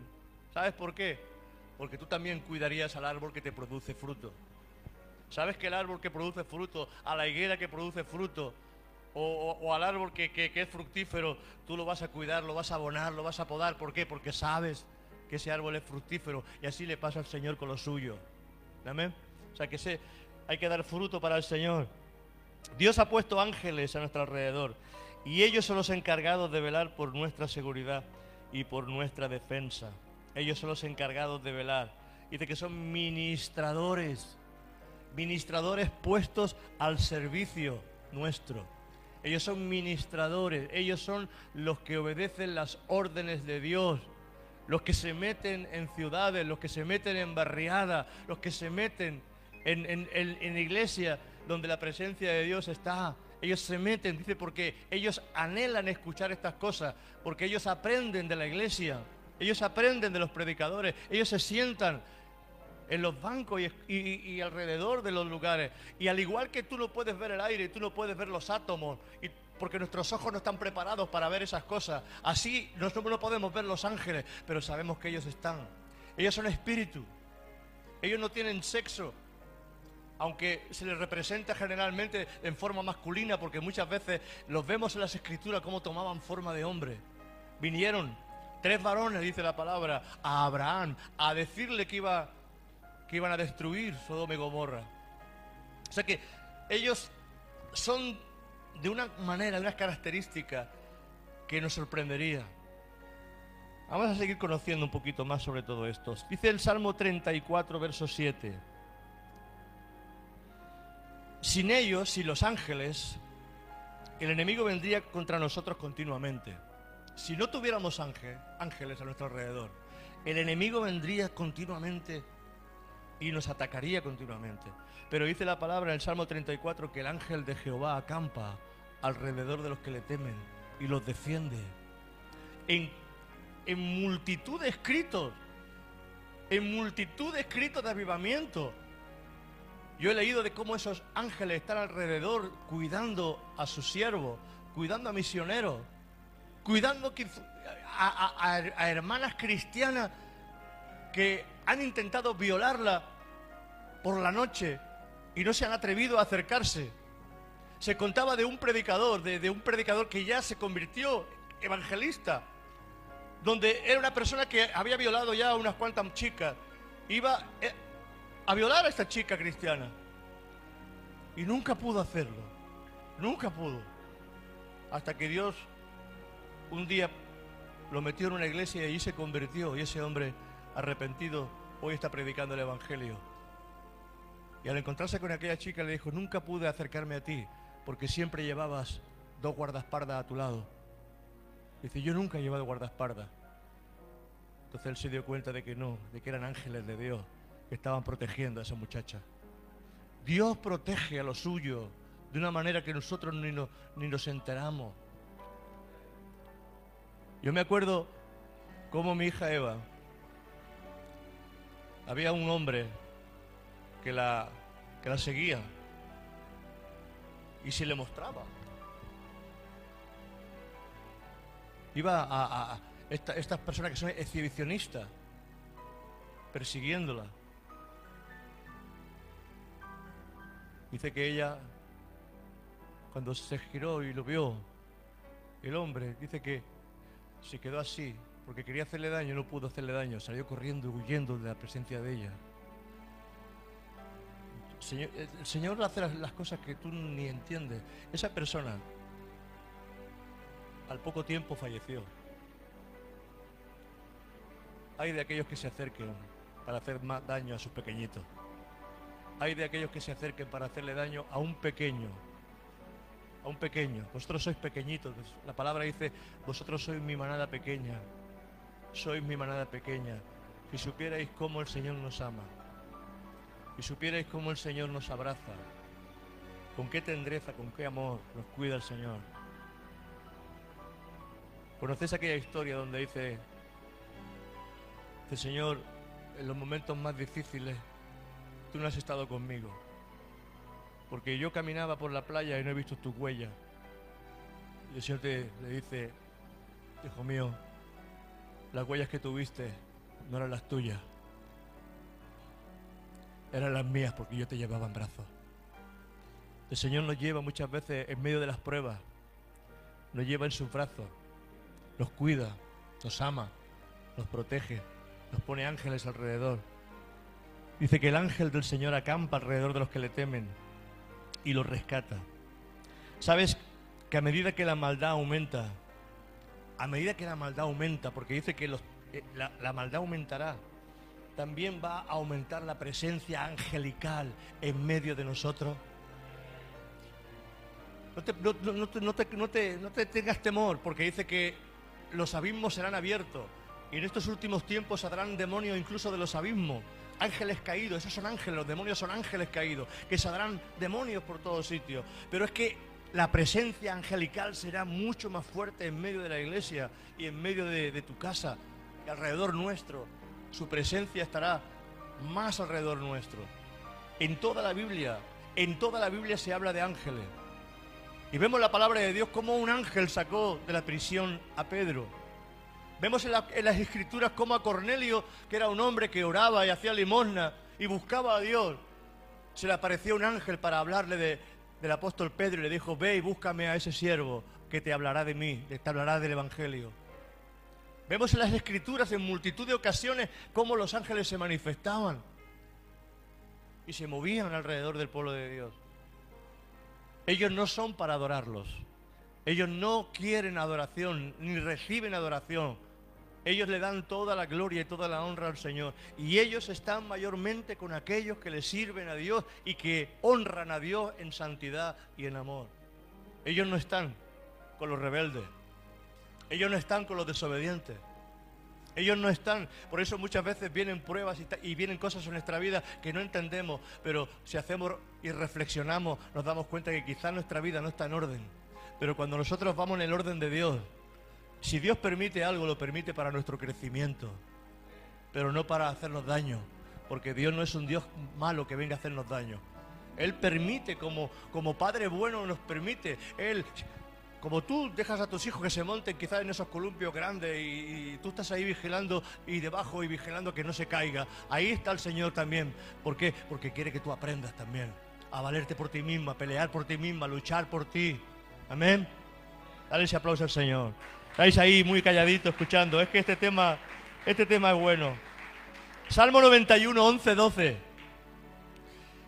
¿Sabes por qué? Porque tú también cuidarías al árbol que te produce fruto. ¿Sabes que el árbol que produce fruto, a la higuera que produce fruto, o, al árbol que, es fructífero, tú lo vas a cuidar, lo vas a abonar, lo vas a podar. ¿Por qué? Porque sabes que ese árbol es fructífero y así le pasa al Señor con lo suyo. Amén. O sea que hay que dar fruto para el Señor. Dios ha puesto ángeles a nuestro alrededor y ellos son los encargados de velar por nuestra seguridad y por nuestra defensa. Ellos son los encargados de velar. Dice que son ministradores, ministradores puestos al servicio nuestro. Ellos son ministradores, ellos son los que obedecen las órdenes de Dios, los que se meten en ciudades, los que se meten en barriadas, los que se meten en, en, en- en iglesia donde la presencia de Dios está. Ellos se meten, dice, porque ellos anhelan escuchar estas cosas, porque ellos aprenden de la iglesia, ellos aprenden de los predicadores, ellos se sientan en los bancos y, y- y alrededor de los lugares. Y al igual que tú no puedes ver el aire, tú no puedes ver los átomos, y porque nuestros ojos no están preparados para ver esas cosas. Así nosotros no podemos ver los ángeles, pero sabemos que ellos están. Ellos son espíritu. Ellos no tienen sexo. Aunque se les representa generalmente en forma masculina, porque muchas veces los vemos en las escrituras como tomaban forma de hombre. Vinieron tres varones, dice la palabra, a Abraham, a decirle que iba que iban a destruir Sodoma y Gomorra. O sea que ellos son de una manera, de unas características que nos sorprendería. Vamos a seguir conociendo un poquito más sobre todo esto. Dice el Salmo 34, verso 7. Sin ellos, sin los ángeles, el enemigo vendría contra nosotros continuamente. Si no tuviéramos ángel- ángeles a nuestro alrededor, el enemigo vendría continuamente y nos atacaría continuamente. Pero dice la palabra en el Salmo 34 que el ángel de Jehová acampa alrededor de los que le temen y los defiende. En, en multitud de escritos, en multitud de escritos de avivamiento. Yo he leído de cómo esos ángeles están alrededor cuidando a sus siervos, cuidando a misioneros, cuidando a hermanas cristianas que han intentado violarla por la noche y no se han atrevido a acercarse. Se contaba de un predicador, de, un predicador que ya se convirtió evangelista, donde era una persona que había violado ya a unas cuantas chicas. Iba eh, a violar a esta chica cristiana. Y nunca pudo hacerlo. Nunca pudo. Hasta que Dios un día lo metió en una iglesia y allí se convirtió. Y ese hombre arrepentido hoy está predicando el Evangelio. Y al encontrarse con aquella chica le dijo, nunca pude acercarme a ti porque siempre llevabas dos guardaespaldas a tu lado. Dice, yo nunca he llevado guardaespaldas. Entonces él se dio cuenta de que no, de que eran ángeles de Dios que estaban protegiendo a esa muchacha. Dios protege a lo suyo de una manera que nosotros ni nos, ni nos enteramos. Yo me acuerdo cómo mi hija Eva, había un hombre que la, que la seguía y se le mostraba. Iba a, esta- estas personas que son exhibicionistas persiguiéndola. Dice que ella, cuando se giró y lo vio, el hombre, dice que se quedó así, porque quería hacerle daño, no pudo hacerle daño, salió corriendo, huyendo de la presencia de ella. El Señor hace las cosas que tú ni entiendes. Esa persona al poco tiempo falleció. Hay de aquellos que se acerquen para hacer más daño a sus pequeñitos. Hay de aquellos que se acerquen para hacerle daño a un pequeño. A un pequeño. Vosotros sois pequeñitos. La palabra dice, vosotros sois mi manada pequeña. Sois mi manada pequeña. Si supierais cómo el Señor nos ama. Si supierais cómo el Señor nos abraza. Con qué tendreza, con qué amor nos cuida el Señor. ¿Conocéis aquella historia donde dice, dice, Señor, en los momentos más difíciles, tú no has estado conmigo? Porque yo caminaba por la playa y no he visto tus huellas. Y el Señor te, le dice, hijo mío, las huellas que tuviste no eran las tuyas, eran las mías porque yo te llevaba en brazos. El Señor nos lleva muchas veces en medio de las pruebas, nos lleva en su brazo, nos cuida, nos ama, nos protege, nos pone ángeles alrededor. Dice que el ángel del Señor acampa alrededor de los que le temen y los rescata. ¿Sabes que a medida que la maldad aumenta, a medida que la maldad aumenta, porque dice que eh, la, maldad aumentará, también va a aumentar la presencia angelical en medio de nosotros? No te, no- no- te- te- no te tengas temor, porque dice que los abismos serán abiertos. Y en estos últimos tiempos saldrán demonios incluso de los abismos. Ángeles caídos, esos son ángeles, los demonios son ángeles caídos, que saldrán demonios por todos sitios. Pero es que la presencia angelical será mucho más fuerte en medio de la iglesia y en medio de, tu casa y alrededor nuestro. Su presencia estará más alrededor nuestro. En toda la Biblia, en toda la Biblia se habla de ángeles. Y vemos la palabra de Dios como un ángel sacó de la prisión a Pedro. Vemos en, en las escrituras como a Cornelio, que era un hombre que oraba y hacía limosna y buscaba a Dios, se le apareció un ángel para hablarle de- del apóstol Pedro y le dijo, ve y búscame a ese siervo que te hablará de mí, que te hablará del Evangelio. Vemos en las escrituras en multitud de ocasiones cómo los ángeles se manifestaban y se movían alrededor del pueblo de Dios. Ellos no son para adorarlos. Ellos no quieren adoración, ni reciben adoración. Ellos le dan toda la gloria y toda la honra al Señor. Y ellos están mayormente con aquellos que le sirven a Dios y que honran a Dios en santidad y en amor. Ellos no están con los rebeldes. Ellos no están con los desobedientes. Ellos no están, por eso muchas veces vienen pruebas y, y vienen cosas en nuestra vida que no entendemos, pero si hacemos y reflexionamos nos damos cuenta que quizás nuestra vida no está en orden. Pero cuando nosotros vamos en el orden de Dios, si Dios permite algo, lo permite para nuestro crecimiento, pero no para hacernos daño, porque Dios no es un Dios malo que venga a hacernos daño. Él permite, como, como Padre bueno nos permite, Él, como tú dejas a tus hijos que se monten quizás en esos columpios grandes y, y tú estás ahí vigilando y debajo y vigilando que no se caiga, ahí está el Señor también. ¿Por qué? Porque quiere que tú aprendas también a valerte por ti misma, a pelear por ti misma, a luchar por ti. Amén. Dale ese aplauso al Señor. Estáis ahí muy calladitos escuchando. Es que este tema, este tema es bueno. Salmo 91, 11, 12.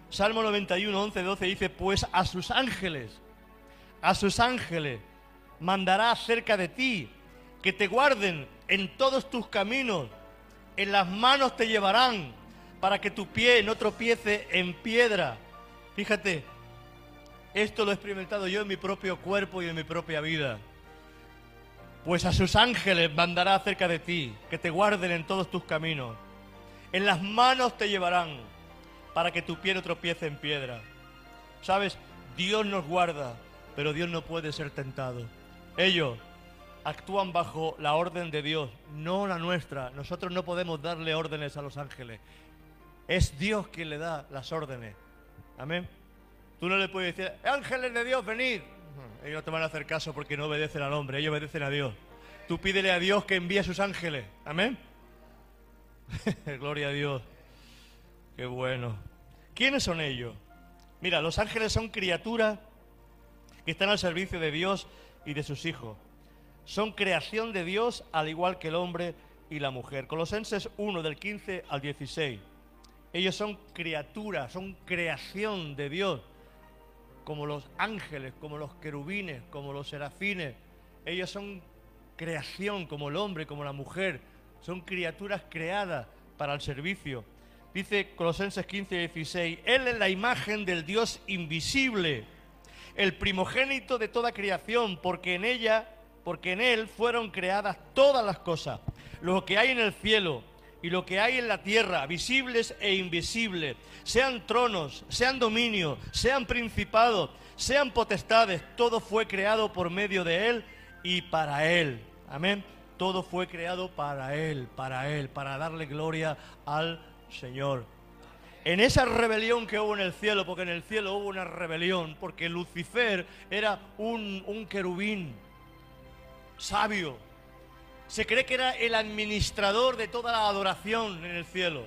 Salmo 91, 11, 12 dice, pues a sus ángeles, a sus ángeles mandará cerca de ti, que te guarden en todos tus caminos, en las manos te llevarán, para que tu pie no tropiece en piedra. Fíjate, esto lo he experimentado yo en mi propio cuerpo y en mi propia vida. Pues a sus ángeles mandará cerca de ti, que te guarden en todos tus caminos. En las manos te llevarán, para que tu pie no tropiece en piedra. ¿Sabes? Dios nos guarda, pero Dios no puede ser tentado. Ellos actúan bajo la orden de Dios, no la nuestra. Nosotros no podemos darle órdenes a los ángeles. Es Dios quien le da las órdenes. Amén. Tú no le puedes decir, ángeles de Dios, venid. Ellos no te van a hacer caso porque no obedecen al hombre, ellos obedecen a Dios. Tú pídele a Dios que envíe a sus ángeles. Amén. Gloria a Dios. Qué bueno. ¿Quiénes son ellos? Mira, los ángeles son criaturas que están al servicio de Dios y de sus hijos. Son creación de Dios al igual que el hombre y la mujer. Colosenses 1 del 15 al 16. Ellos son criaturas, son creación de Dios, como los ángeles, como los querubines, como los serafines. Ellos son creación, como el hombre, como la mujer. Son criaturas creadas para el servicio. Dice Colosenses 15 y 16, Él es la imagen del Dios invisible, el primogénito de toda creación, porque en ella, porque en Él fueron creadas todas las cosas, lo que hay en el cielo y lo que hay en la tierra, visibles e invisibles, sean tronos, sean dominios, sean principados, sean potestades, todo fue creado por medio de Él y para Él. Amén. Todo fue creado para Él, para Él, para darle gloria al Señor. En esa rebelión que hubo en el cielo, porque en el cielo hubo una rebelión, porque Lucifer era un, un querubín sabio. Se cree que era el administrador de toda la adoración en el cielo.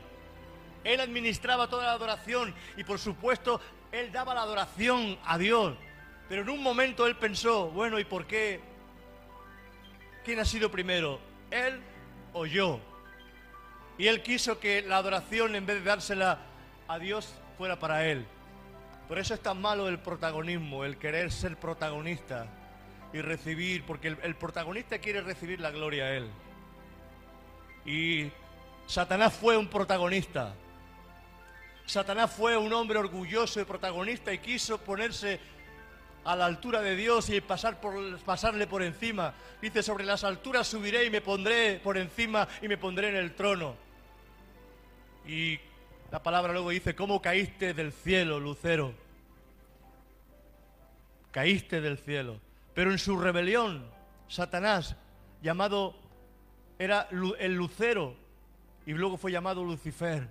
Él administraba toda la adoración y por supuesto él daba la adoración a Dios, pero en un momento él pensó, bueno, ¿y por qué? ¿Quién ha sido primero? ¿Él o yo? Y él quiso que la adoración, en vez de dársela a Dios, fuera para él. Por eso es tan malo el protagonismo, el querer ser protagonista y recibir, porque el, protagonista quiere recibir la gloria a él. Y Satanás fue un protagonista. Satanás fue un hombre orgulloso y protagonista y quiso ponerse a la altura de Dios y pasarle por encima. Dice, sobre las alturas subiré y me pondré por encima y me pondré en el trono. Y la palabra luego dice, ¿cómo caíste del cielo, Lucero? Caíste del cielo. Pero en su rebelión, Satanás, llamado, era el lucero, y luego fue llamado Lucifer.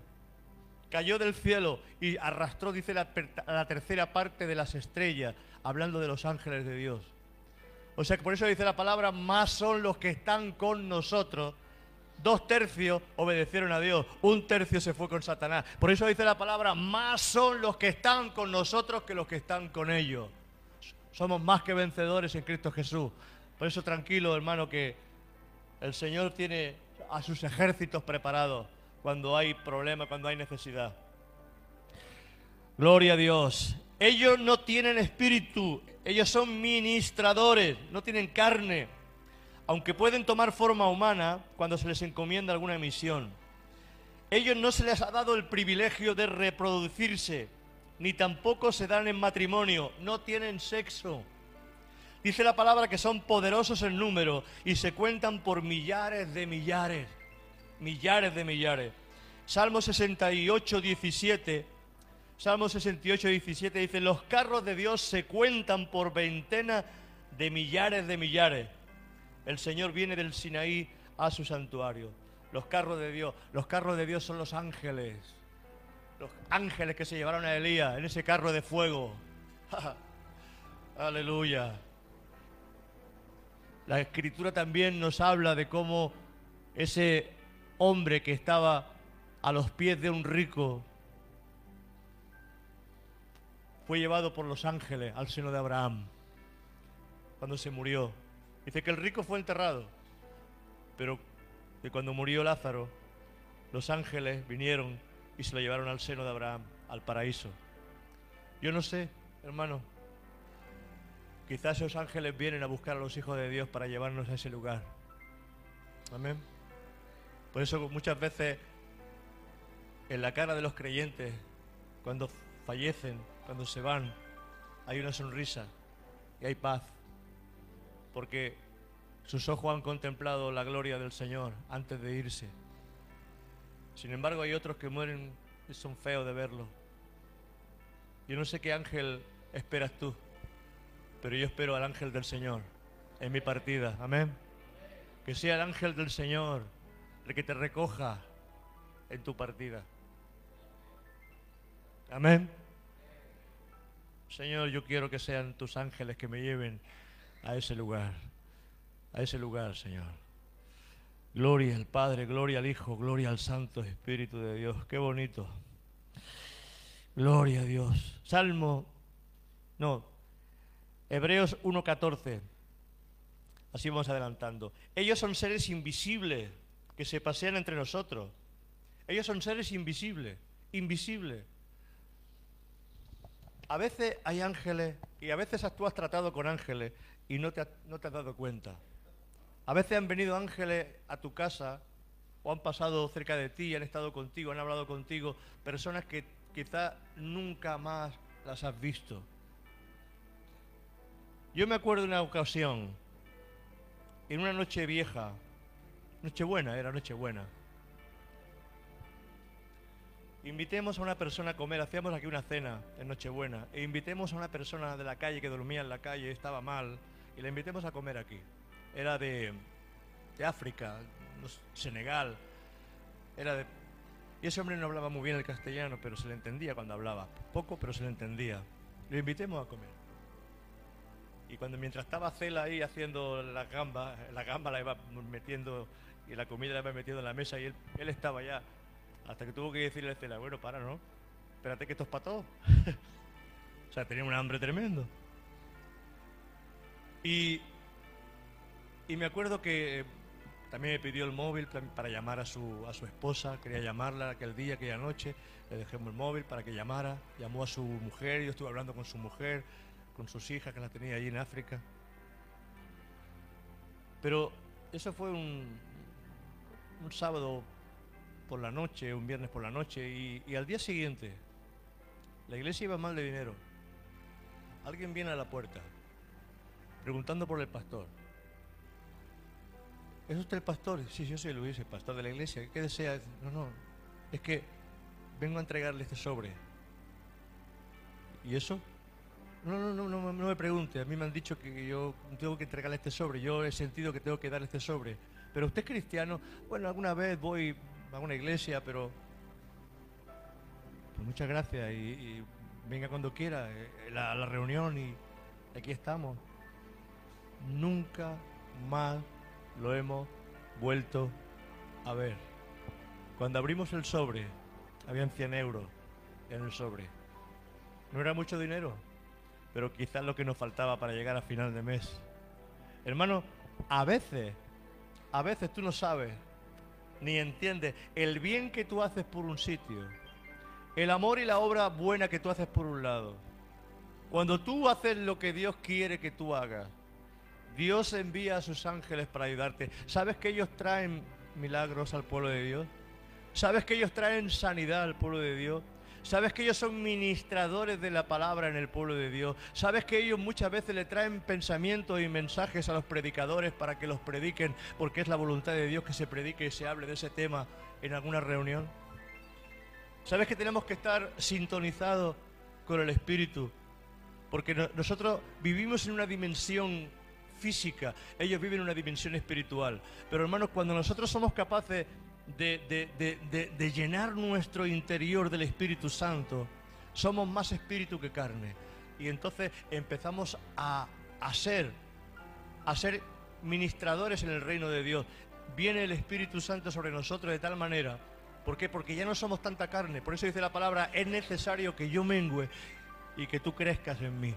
Cayó del cielo y arrastró, dice, la, la tercera parte de las estrellas, hablando de los ángeles de Dios. O sea que por eso dice la palabra, más son los que están con nosotros. Dos tercios obedecieron a Dios, un tercio se fue con Satanás. Por eso dice la palabra, más son los que están con nosotros que los que están con ellos. Somos más que vencedores en Cristo Jesús. Por eso tranquilo, hermano, que el Señor tiene a sus ejércitos preparados cuando hay problema, cuando hay necesidad. Gloria a Dios. Ellos no tienen espíritu, ellos son ministradores, no tienen carne, aunque pueden tomar forma humana cuando se les encomienda alguna misión. Ellos no se les ha dado el privilegio de reproducirse, ni tampoco se dan en matrimonio, no tienen sexo. Dice la palabra que son poderosos en número y se cuentan por millares de millares, millares de millares. Salmo 68, 17 Salmo 68, 17 dice, los carros de Dios se cuentan por veintena de millares de millares. El Señor viene del Sinaí a su santuario. Los carros de Dios, los carros de Dios son los ángeles. Los ángeles que se llevaron a Elías en ese carro de fuego. Aleluya. La escritura también nos habla de cómo ese hombre que estaba a los pies de un rico fue llevado por los ángeles al seno de Abraham cuando se murió. Dice que el rico fue enterrado, pero que cuando murió Lázaro, los ángeles vinieron y se lo llevaron al seno de Abraham, al paraíso. Yo no sé, hermano, quizás esos ángeles vienen a buscar a los hijos de Dios para llevarnos a ese lugar. Amén. Por eso muchas veces en la cara de los creyentes, cuando fallecen, cuando se van, hay una sonrisa y hay paz, porque sus ojos han contemplado la gloria del Señor antes de irse. Sin embargo, hay otros que mueren y son feos de verlo. Yo no sé qué ángel esperas tú, pero yo espero al ángel del Señor en mi partida. Amén. Que sea el ángel del Señor el que te recoja en tu partida. Amén. Señor, yo quiero que sean tus ángeles que me lleven a ese lugar, a ese lugar, Señor. Gloria al Padre, gloria al Hijo, gloria al Santo Espíritu de Dios. Qué bonito. Gloria a Dios. Salmo, no, Hebreos 1.14. Así vamos adelantando. Ellos son seres invisibles que se pasean entre nosotros. Ellos son seres invisibles, invisibles. A veces hay ángeles y a veces tú has tratado con ángeles y no te, no te has dado cuenta. A veces han venido ángeles a tu casa o han pasado cerca de ti, han estado contigo, han hablado contigo, personas que quizá nunca más las has visto. Yo me acuerdo una ocasión, en una noche vieja, Nochebuena, era Nochebuena. Invitemos a una persona a comer, hacíamos aquí una cena en Nochebuena, e invitemos a una persona de la calle que dormía en la calle, estaba mal, y la invitemos a comer aquí. Era de, de África, Senegal, era de... Y ese hombre no hablaba muy bien el castellano, pero se le entendía cuando hablaba. Poco, pero se le entendía. Lo invitemos a comer. Y cuando mientras estaba Cela ahí haciendo la gamba, la gamba la iba metiendo y la comida la iba metiendo en la mesa y él, él estaba ya. Hasta que tuvo que decirle a Cela, bueno, para, ¿no? Espérate que esto es para todos. O sea, tenía un hambre tremendo. Y, y me acuerdo que eh, también me pidió el móvil pa- para llamar a su, a su esposa, quería llamarla aquel día, aquella noche, le dejé el móvil para que llamara, llamó a su mujer, yo estuve hablando con su mujer, con sus hijas que las tenía allí en África. Pero eso fue un, un sábado por la noche, un viernes por la noche, y, y al día siguiente la iglesia iba mal de dinero. Alguien viene a la puerta preguntando por el pastor. ¿Es usted el pastor? Sí, yo soy Luis, el pastor de la iglesia. ¿Qué desea? No, no, es que vengo a entregarle este sobre. ¿Y eso? No, no, no, no, no me pregunte. A mí me han dicho que yo tengo que entregarle este sobre. Yo he sentido que tengo que darle este sobre. Pero usted es cristiano. Bueno, alguna vez voy a una iglesia, pero pues muchas gracias y, venga cuando quiera eh, a la reunión y aquí estamos. Nunca más lo hemos vuelto a ver. Cuando abrimos el sobre, habían 100 euros en el sobre. No era mucho dinero, pero quizás lo que nos faltaba para llegar a final de mes. Hermano, a veces, a veces tú no sabes ni entiendes el bien que tú haces por un sitio, el amor y la obra buena que tú haces por un lado. Cuando tú haces lo que Dios quiere que tú hagas, Dios envía a sus ángeles para ayudarte. ¿Sabes que ellos traen milagros al pueblo de Dios? ¿Sabes que ellos traen sanidad al pueblo de Dios? ¿Sabes que ellos son ministradores de la palabra en el pueblo de Dios? ¿Sabes que ellos muchas veces le traen pensamientos y mensajes a los predicadores para que los prediquen porque es la voluntad de Dios que se predique y se hable de ese tema en alguna reunión? ¿Sabes que tenemos que estar sintonizados con el Espíritu? Porque no- nosotros vivimos en una dimensión física, ellos viven en una dimensión espiritual. Pero hermanos, cuando nosotros somos capaces de llenar nuestro interior del Espíritu Santo, somos más espíritu que carne. Y entonces empezamos a, a ser, a ser ministradores en el reino de Dios. Viene el Espíritu Santo sobre nosotros de tal manera. ¿Por qué? Porque ya no somos tanta carne. Por eso dice la palabra, es necesario que yo mengüe y que tú crezcas en mí.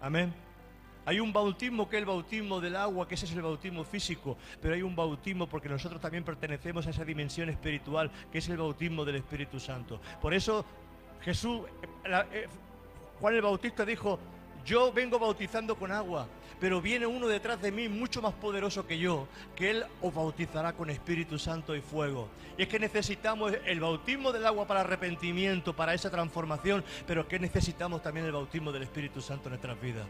Amén. Hay un bautismo que es el bautismo del agua, que ese es el bautismo físico, pero hay un bautismo porque nosotros también pertenecemos a esa dimensión espiritual, que es el bautismo del Espíritu Santo. Por eso Jesús, eh, eh, Juan el Bautista dijo, yo vengo bautizando con agua, pero viene uno detrás de mí mucho más poderoso que yo, que él os bautizará con Espíritu Santo y fuego. Y es que necesitamos el bautismo del agua para arrepentimiento, para esa transformación, pero que necesitamos también el bautismo del Espíritu Santo en nuestras vidas.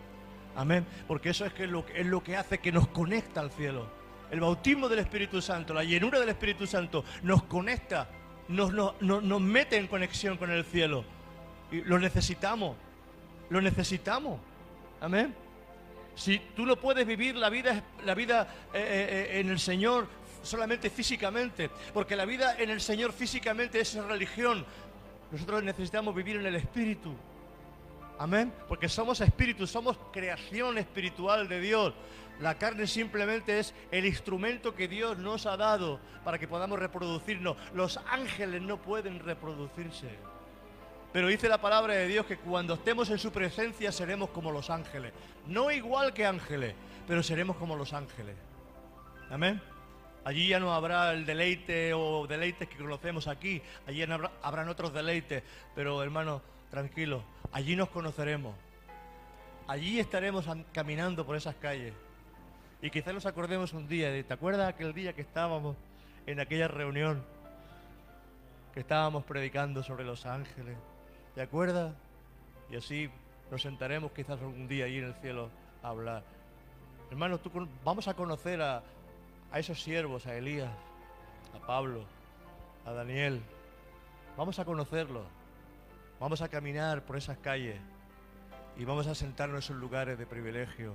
Amén. Porque eso es, que lo, es lo que hace que nos conecta al cielo. El bautismo del Espíritu Santo, la llenura del Espíritu Santo nos conecta, nos, nos, nos- mete en conexión con el cielo. Y lo necesitamos. Lo necesitamos. Amén. Si tú no puedes vivir la vida, la vida eh, eh, eh, en el Señor solamente físicamente, porque la vida en el Señor físicamente es religión, nosotros necesitamos vivir en el Espíritu. Amén. Porque somos espíritu, somos creación espiritual de Dios. La carne simplemente es el instrumento que Dios nos ha dado para que podamos reproducirnos. Los ángeles no pueden reproducirse. Pero dice la palabra de Dios que cuando estemos en su presencia seremos como los ángeles. No igual que ángeles, pero seremos como los ángeles. Amén. Allí ya no habrá el deleite o deleites que conocemos aquí. Allí habrán otros deleites. Pero hermano, tranquilo. Allí nos conoceremos. Allí estaremos an- caminando por esas calles. Y quizás nos acordemos un día de, ¿te acuerdas aquel día que estábamos en aquella reunión? Que estábamos predicando sobre los ángeles. ¿Te acuerdas? Y así nos sentaremos quizás algún día ahí en el cielo a hablar. Hermanos, vamos a conocer a, a esos siervos, a Elías, a Pablo, a Daniel. Vamos a conocerlos. Vamos a caminar por esas calles y vamos a sentarnos en esos lugares de privilegio.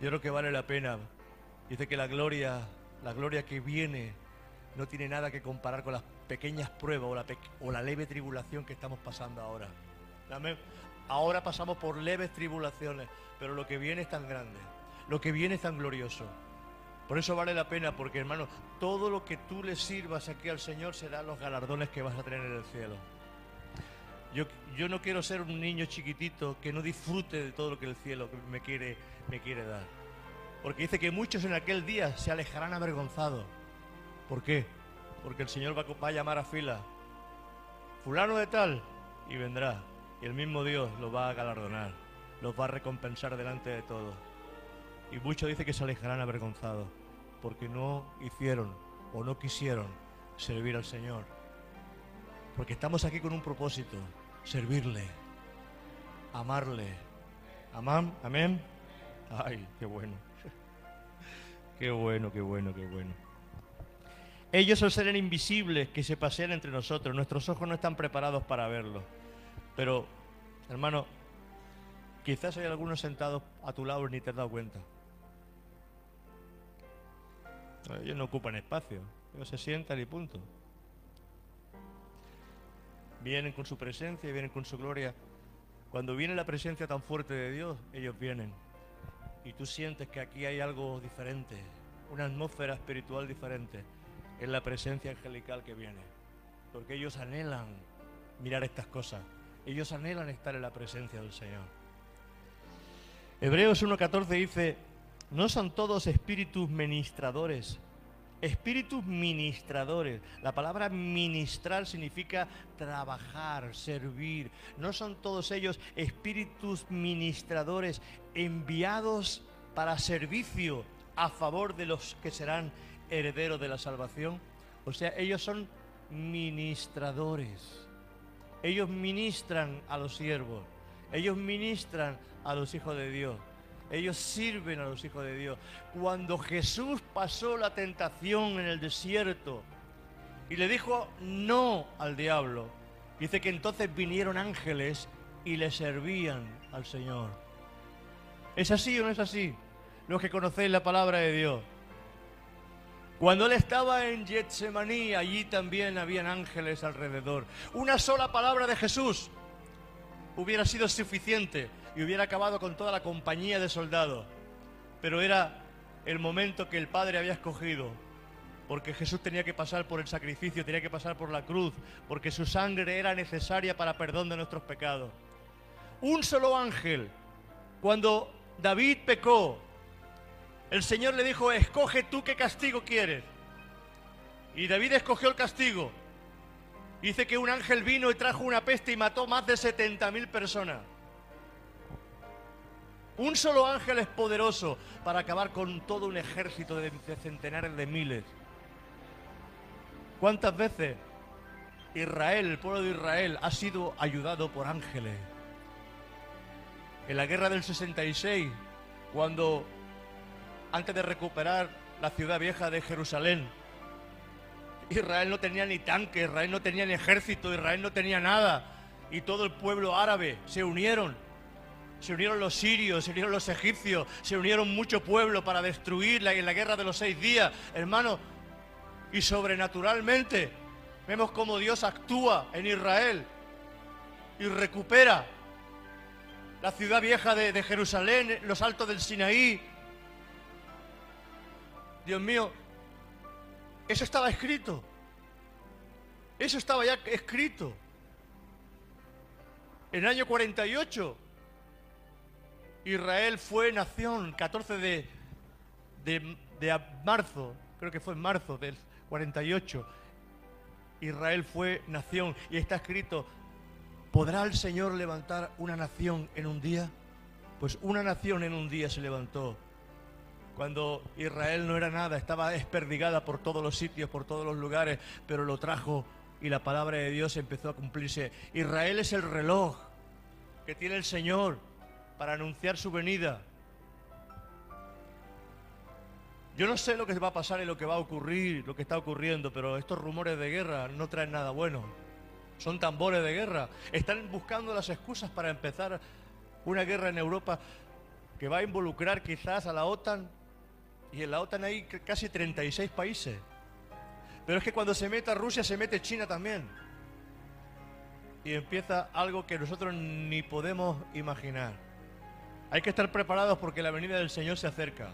Yo creo que vale la pena. Dice que la gloria, la gloria que viene, no tiene nada que comparar con las pequeñas pruebas o la, leve tribulación que estamos pasando ahora. Amén. Ahora pasamos por leves tribulaciones, pero lo que viene es tan grande, lo que viene es tan glorioso. Por eso vale la pena, porque hermano, todo lo que tú le sirvas aquí al Señor serán los galardones que vas a tener en el cielo. Yo, no quiero ser un niño chiquitito que no disfrute de todo lo que el cielo me quiere, me quiere dar. Porque dice que muchos en aquel día se alejarán avergonzados. ¿Por qué? Porque el Señor va, va a llamar a fila. Fulano de tal. Y vendrá. Y el mismo Dios los va a galardonar. Los va a recompensar delante de todos. Y muchos dicen que se alejarán avergonzados. Porque no hicieron o no quisieron servir al Señor. Porque estamos aquí con un propósito. Servirle. Amarle. Amán, amén. Ay, qué bueno. Qué bueno, qué bueno, qué bueno. Ellos son seres invisibles que se pasean entre nosotros. Nuestros ojos no están preparados para verlos. Pero, hermano, quizás hay algunos sentados a tu lado y ni te has dado cuenta. Ellos no ocupan espacio. Ellos se sientan y punto. Vienen con su presencia y vienen con su gloria. Cuando viene la presencia tan fuerte de Dios, ellos vienen. Y tú sientes que aquí hay algo diferente, una atmósfera espiritual diferente. Es la presencia angelical que viene. Porque ellos anhelan mirar estas cosas. Ellos anhelan estar en la presencia del Señor. Hebreos 1.14 dice, no son todos espíritus ministradores, espíritus ministradores. La palabra ministrar significa trabajar, servir. No son todos ellos espíritus ministradores enviados para servicio a favor de los que serán herederos de la salvación. O sea, ellos son ministradores. Ellos ministran a los siervos. Ellos ministran a los hijos de Dios. Ellos sirven a los hijos de Dios. Cuando Jesús pasó la tentación en el desierto y le dijo no al diablo, dice que entonces vinieron ángeles y le servían al Señor. ¿Es así o no es así? Los que conocéis la palabra de Dios. Cuando él estaba en Getsemaní, allí también habían ángeles alrededor. Una sola palabra de Jesús hubiera sido suficiente y hubiera acabado con toda la compañía de soldados. Pero era el momento que el Padre había escogido, porque Jesús tenía que pasar por el sacrificio, tenía que pasar por la cruz, porque su sangre era necesaria para perdón de nuestros pecados. Un solo ángel, cuando David pecó, el Señor le dijo, escoge tú qué castigo quieres. Y David escogió el castigo. Dice que un ángel vino y trajo una peste y mató más de 70.000 personas. Un solo ángel es poderoso para acabar con todo un ejército de, centenares de miles. ¿Cuántas veces Israel, el pueblo de Israel, ha sido ayudado por ángeles? En la guerra del 66, cuando antes de recuperar la ciudad vieja de Jerusalén, Israel no tenía ni tanque, Israel no tenía ni ejército, Israel no tenía nada. Y todo el pueblo árabe se unieron. Se unieron los sirios, se unieron los egipcios, se unieron mucho pueblo para destruirla en la guerra de los seis días, hermano. Y sobrenaturalmente vemos cómo Dios actúa en Israel y recupera la ciudad vieja de, de Jerusalén, los altos del Sinaí. Dios mío, eso estaba escrito. Eso estaba ya escrito. En el año 48, Israel fue nación, 14 de, de, de marzo, creo que fue en marzo del 48. Israel fue nación y está escrito, ¿podrá el Señor levantar una nación en un día? Pues una nación en un día se levantó cuando Israel no era nada, estaba desperdigada por todos los sitios, por todos los lugares, pero lo trajo y la palabra de Dios empezó a cumplirse. Israel es el reloj que tiene el Señor para anunciar su venida. Yo no sé lo que va a pasar y lo que va a ocurrir, lo que está ocurriendo, pero estos rumores de guerra no traen nada bueno. Son tambores de guerra. Están buscando las excusas para empezar una guerra en Europa que va a involucrar quizás a la OTAN y en la OTAN hay casi 36 países. Pero es que cuando se meta Rusia se mete China también. Y empieza algo que nosotros ni podemos imaginar. Hay que estar preparados porque la venida del Señor se acerca.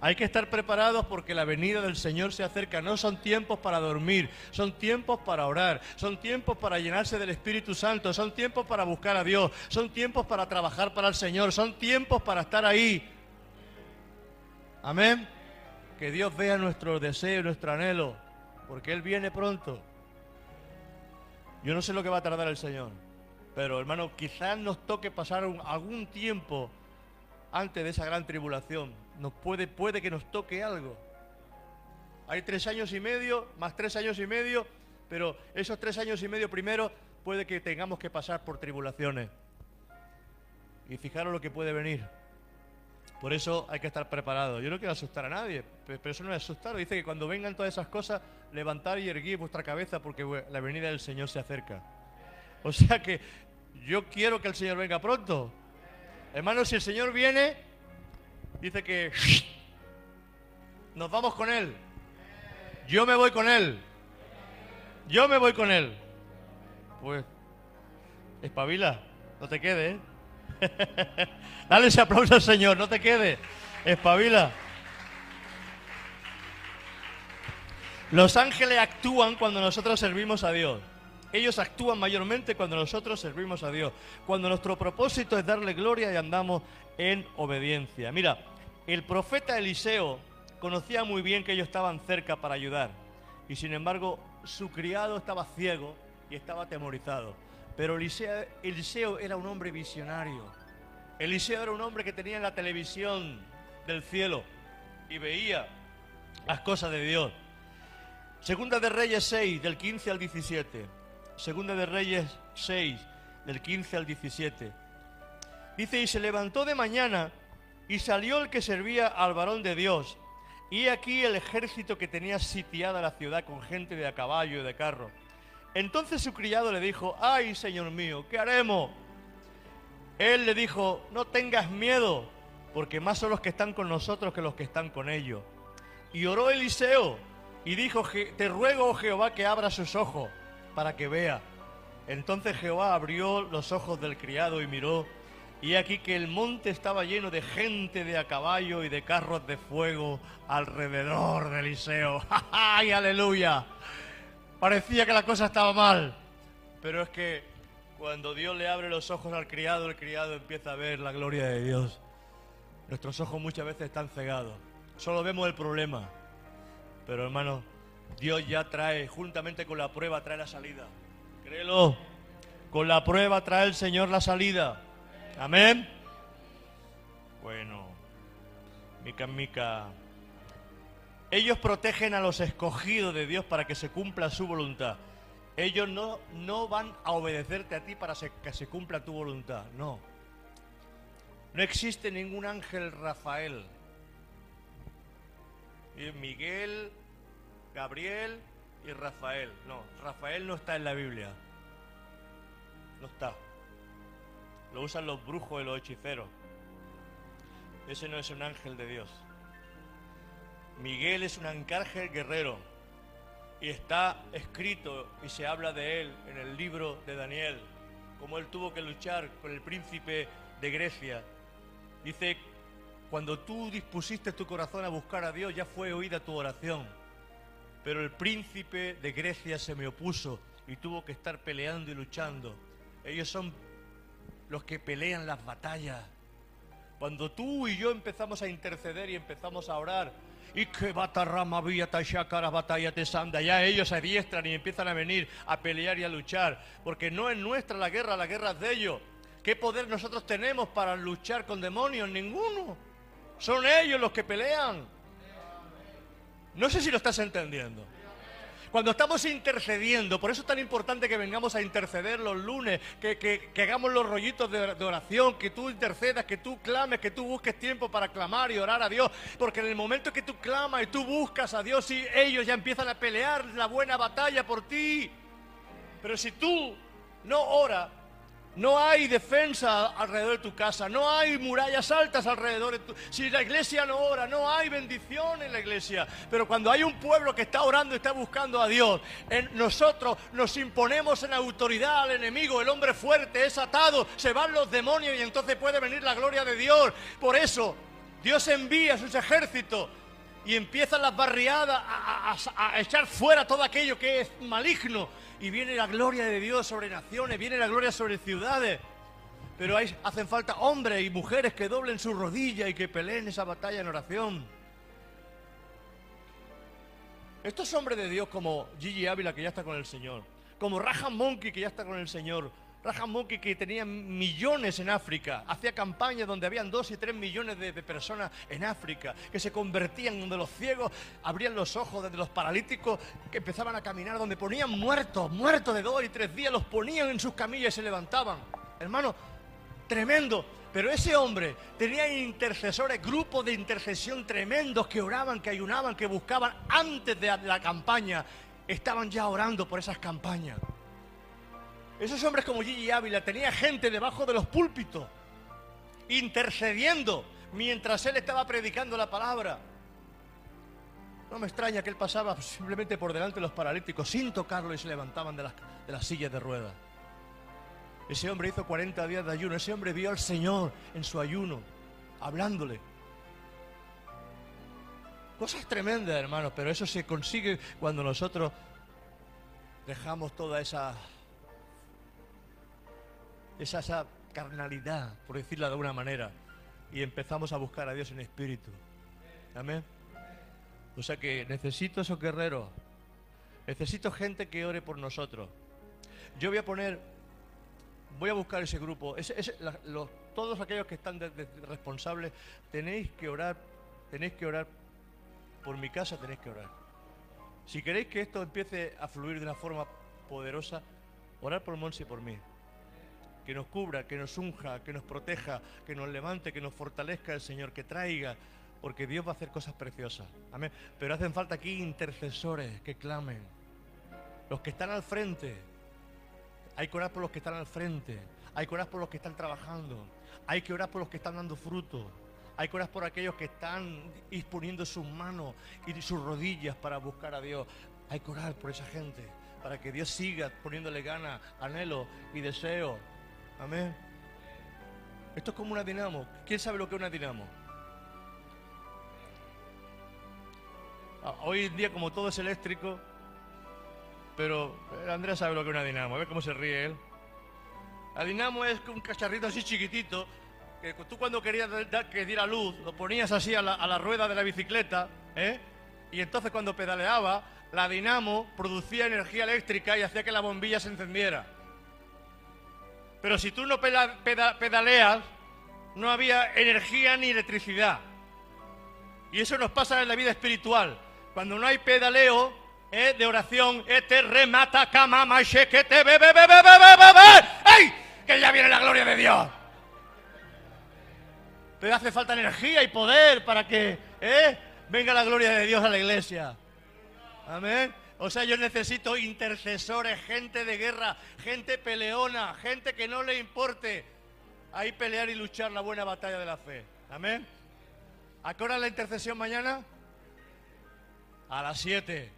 Hay que estar preparados porque la venida del Señor se acerca. No son tiempos para dormir, son tiempos para orar, son tiempos para llenarse del Espíritu Santo, son tiempos para buscar a Dios, son tiempos para trabajar para el Señor, son tiempos para estar ahí. Amén. Que Dios vea nuestro deseo, nuestro anhelo, porque Él viene pronto. Yo no sé lo que va a tardar el Señor, pero hermano, quizás nos toque pasar algún tiempo antes de esa gran tribulación. Nos puede, puede que nos toque algo. Hay tres años y medio, más tres años y medio, pero esos tres años y medio primero puede que tengamos que pasar por tribulaciones. Y fijaros lo que puede venir. Por eso hay que estar preparado. Yo no quiero asustar a nadie, pe- pero eso no es asustar. Dice que cuando vengan todas esas cosas, levantar y erguir vuestra cabeza porque la venida del Señor se acerca. O sea que yo quiero que el Señor venga pronto. Hermanos, si el Señor viene, dice que nos vamos con Él. Yo me voy con Él. Yo me voy con Él. Pues, espabila, no te quedes. ¿eh? Dale ese aplauso al Señor, no te quedes. Espabila. Los ángeles actúan cuando nosotros servimos a Dios. Ellos actúan mayormente cuando nosotros servimos a Dios. Cuando nuestro propósito es darle gloria y andamos en obediencia. Mira, el profeta Eliseo conocía muy bien que ellos estaban cerca para ayudar. Y sin embargo, su criado estaba ciego y estaba atemorizado. Pero Eliseo, era un hombre visionario. Eliseo era un hombre que tenía la televisión del cielo y veía las cosas de Dios. Segunda de Reyes 6, del 15 al 17. Segunda de Reyes 6, del 15 al 17. Dice, y se levantó de mañana y salió el que servía al varón de Dios. Y aquí el ejército que tenía sitiada la ciudad con gente de a caballo y de carro. Entonces su criado le dijo, ay, señor mío, ¿qué haremos? Él le dijo, no tengas miedo, porque más son los que están con nosotros que los que están con ellos. Y oró Eliseo y dijo, "Je- te ruego, oh Jehová, que abra sus ojos para que vea. Entonces Jehová abrió los ojos del criado y miró, y aquí que el monte estaba lleno de gente de a caballo y de carros de fuego alrededor de Eliseo. ¡Ay, aleluya! Parecía que la cosa estaba mal, pero es que cuando Dios le abre los ojos al criado, el criado empieza a ver la gloria de Dios. Nuestros ojos muchas veces están cegados. Solo vemos el problema. Pero hermano, Dios ya trae, juntamente con la prueba, trae la salida. Créelo. Con la prueba trae el Señor la salida. Amén. Bueno, mica, mica. Ellos protegen a los escogidos de Dios para que se cumpla su voluntad. Ellos no, no van a obedecerte a ti para que se cumpla tu voluntad. No. No existe ningún ángel Rafael. Miguel, Gabriel y Rafael. No, Rafael no está en la Biblia. No está. Lo usan los brujos y los hechiceros. Ese no es un ángel de Dios. Miguel es un arcángel guerrero. Y está escrito y se habla de él en el libro de Daniel. Como él tuvo que luchar con el príncipe de Grecia. Dice, cuando tú dispusiste tu corazón a buscar a Dios, ya fue oída tu oración. Pero el príncipe de Grecia se me opuso y tuvo que estar peleando y luchando. Ellos son los que pelean las batallas. Cuando tú y yo empezamos a interceder y empezamos a orar, y que batarrama vía tashakara batalla te ya ellos se adiestran y empiezan a venir a pelear y a luchar, porque no es nuestra la guerra, la guerra es de ellos. ¿Qué poder nosotros tenemos para luchar con demonios? Ninguno. Son ellos los que pelean. No sé si lo estás entendiendo. Cuando estamos intercediendo, por eso es tan importante que vengamos a interceder los lunes, que, que- hagamos los rollitos de, de oración, que tú intercedas, que tú clames, que tú busques tiempo para clamar y orar a Dios, porque en el momento que tú clamas y tú buscas a Dios, y ellos ya empiezan a pelear la buena batalla por ti. Pero si tú no oras, no hay defensa alrededor de tu casa, no hay murallas altas alrededor de tu... Si la iglesia no ora, no hay bendición en la iglesia. Pero cuando hay un pueblo que está orando y está buscando a Dios, en nosotros nos imponemos en autoridad al enemigo, el hombre fuerte es atado, se van los demonios y entonces puede venir la gloria de Dios. Por eso... Dios envía sus ejércitos y empiezan las barriadas a, echar fuera todo aquello que es maligno. Y viene la gloria de Dios sobre naciones, viene la gloria sobre ciudades. Pero hay, hacen falta hombres y mujeres que doblen su rodilla y que peleen esa batalla en oración. Estos hombres de Dios como Gigi Ávila que ya está con el Señor, como Rajan Monkey que ya está con el Señor, Monkey que tenía millones en África, hacía campañas donde habían dos y tres millones de, de personas en África, que se convertían donde los ciegos abrían los ojos, donde los paralíticos que empezaban a caminar, donde ponían muertos, muertos de dos y tres días, los ponían en sus camillas y se levantaban. Hermano, tremendo. Pero ese hombre tenía intercesores, grupos de intercesión tremendos que oraban, que ayunaban, que buscaban antes de la campaña. Estaban ya orando por esas campañas. Esos hombres como Gigi Ávila tenía gente debajo de los púlpitos, intercediendo mientras él estaba predicando la palabra. No me extraña que él pasaba simplemente por delante de los paralíticos sin tocarlo y se levantaban de las, de las sillas de ruedas. Ese hombre hizo 40 días de ayuno. Ese hombre vio al Señor en su ayuno, hablándole. Cosas tremendas, hermanos, pero eso se consigue cuando nosotros dejamos toda esa, esa, esa carnalidad, por decirlo de alguna manera, y empezamos a buscar a Dios en espíritu. Amén. O sea que necesito esos guerreros. Necesito gente que ore por nosotros. Yo voy a poner voy a buscar ese grupo. Todos aquellos que están de- responsables, tenéis que orar, tenéis que orar por mi casa, tenéis que orar. Si queréis que esto empiece a fluir de una forma poderosa, orar por Monsi y por mí. Que nos cubra, que nos unja, que nos proteja, que nos levante, que nos fortalezca el Señor, que traiga, porque Dios va a hacer cosas preciosas. Amén. Pero hacen falta aquí intercesores que clamen. Los que están al frente, hay que orar por los que están al frente. Hay que orar por los que están trabajando. Hay que orar por los que están dando fruto. Hay que orar por aquellos que están disponiendo sus manos y sus rodillas para buscar a Dios. Hay que orar por esa gente. Para que Dios siga poniéndole ganas, anhelo y deseo. Amén. Esto es como una dinamo. ¿Quién sabe lo que es una dinamo? Ah, Hoy en día, como todo es eléctrico, pero Andrés sabe lo que es una dinamo. A ver cómo se ríe él. La dinamo es un cacharrito así chiquitito que tú cuando querías dar- que diera luz lo ponías así a la rueda de la bicicleta, ¿eh? Y entonces cuando pedaleaba, la dinamo producía energía eléctrica y hacía que la bombilla se encendiera. Pero si tú no pedaleas, no había energía ni electricidad. Y eso nos pasa en la vida espiritual. Cuando no hay pedaleo de oración, este remata camama que te be, be, be, be, be, be, be, be. ¡Ey! Que ya viene la gloria de Dios. Pero hace falta energía y poder para que eh, venga la gloria de Dios a la iglesia. Amén. O sea, yo necesito intercesores, gente de guerra, gente peleona, gente que no le importe ahí pelear y luchar la buena batalla de la fe. Amén. ¿A qué hora la intercesión mañana? A las 7.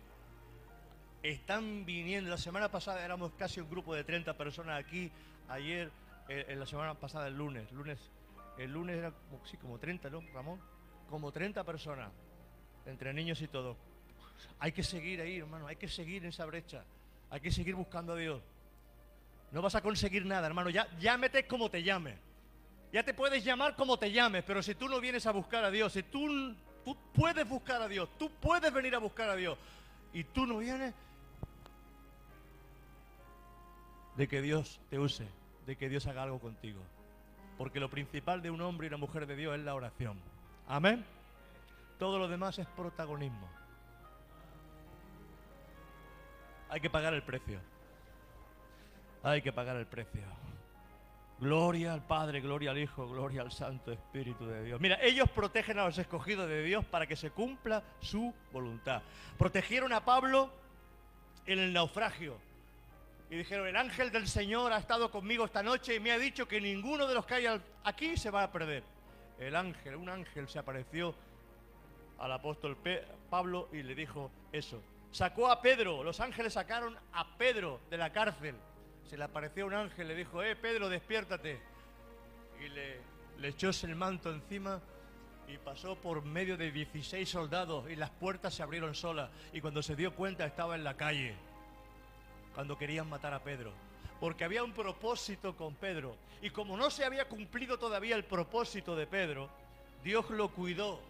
Están viniendo. La semana pasada éramos casi un grupo de 30 personas aquí. Ayer, eh, en la semana pasada, el lunes. lunes el lunes era como, sí, como 30, ¿no, Ramón? Como 30 personas. Entre niños y todo. Hay que seguir ahí, hermano. Hay que seguir en esa brecha. Hay que seguir buscando a Dios. No vas a conseguir nada, hermano. Ya, llámete como te llames. Ya te puedes llamar como te llames, pero si tú no vienes a buscar a Dios, si tú, tú puedes buscar a Dios, tú puedes venir a buscar a Dios, y tú no vienes, de que Dios te use, de que Dios haga algo contigo. Porque lo principal de un hombre y una mujer de Dios es la oración. Amén. Todo lo demás es protagonismo. Hay que pagar el precio. Hay que pagar el precio. Gloria al Padre, gloria al Hijo, gloria al Santo Espíritu de Dios. Mira, ellos protegen a los escogidos de Dios para que se cumpla su voluntad. Protegieron a Pablo en el naufragio. Y dijeron, el ángel del Señor ha estado conmigo esta noche y me ha dicho que ninguno de los que hay aquí se va a perder. El ángel, un ángel se apareció al apóstol Pablo y le dijo eso. Sacó a Pedro, los ángeles sacaron a Pedro de la cárcel. Se le apareció un ángel, le dijo, eh, Pedro, despiértate. Y le, le echó el manto encima y pasó por medio de 16 soldados y las puertas se abrieron solas y cuando se dio cuenta estaba en la calle, cuando querían matar a Pedro, porque había un propósito con Pedro y como no se había cumplido todavía el propósito de Pedro, Dios lo cuidó.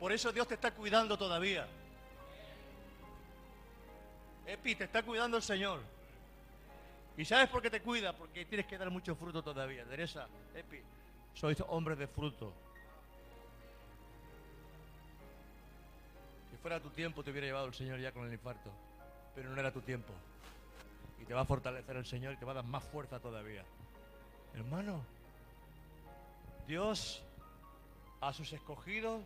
Por eso Dios te está cuidando todavía. Epi, te está cuidando el Señor. ¿Y sabes por qué te cuida? Porque tienes que dar mucho fruto todavía. Teresa, Epi, sois hombres de fruto. Si fuera tu tiempo te hubiera llevado el Señor ya con el infarto. Pero no era tu tiempo. Y te va a fortalecer el Señor y te va a dar más fuerza todavía. Hermano, Dios a sus escogidos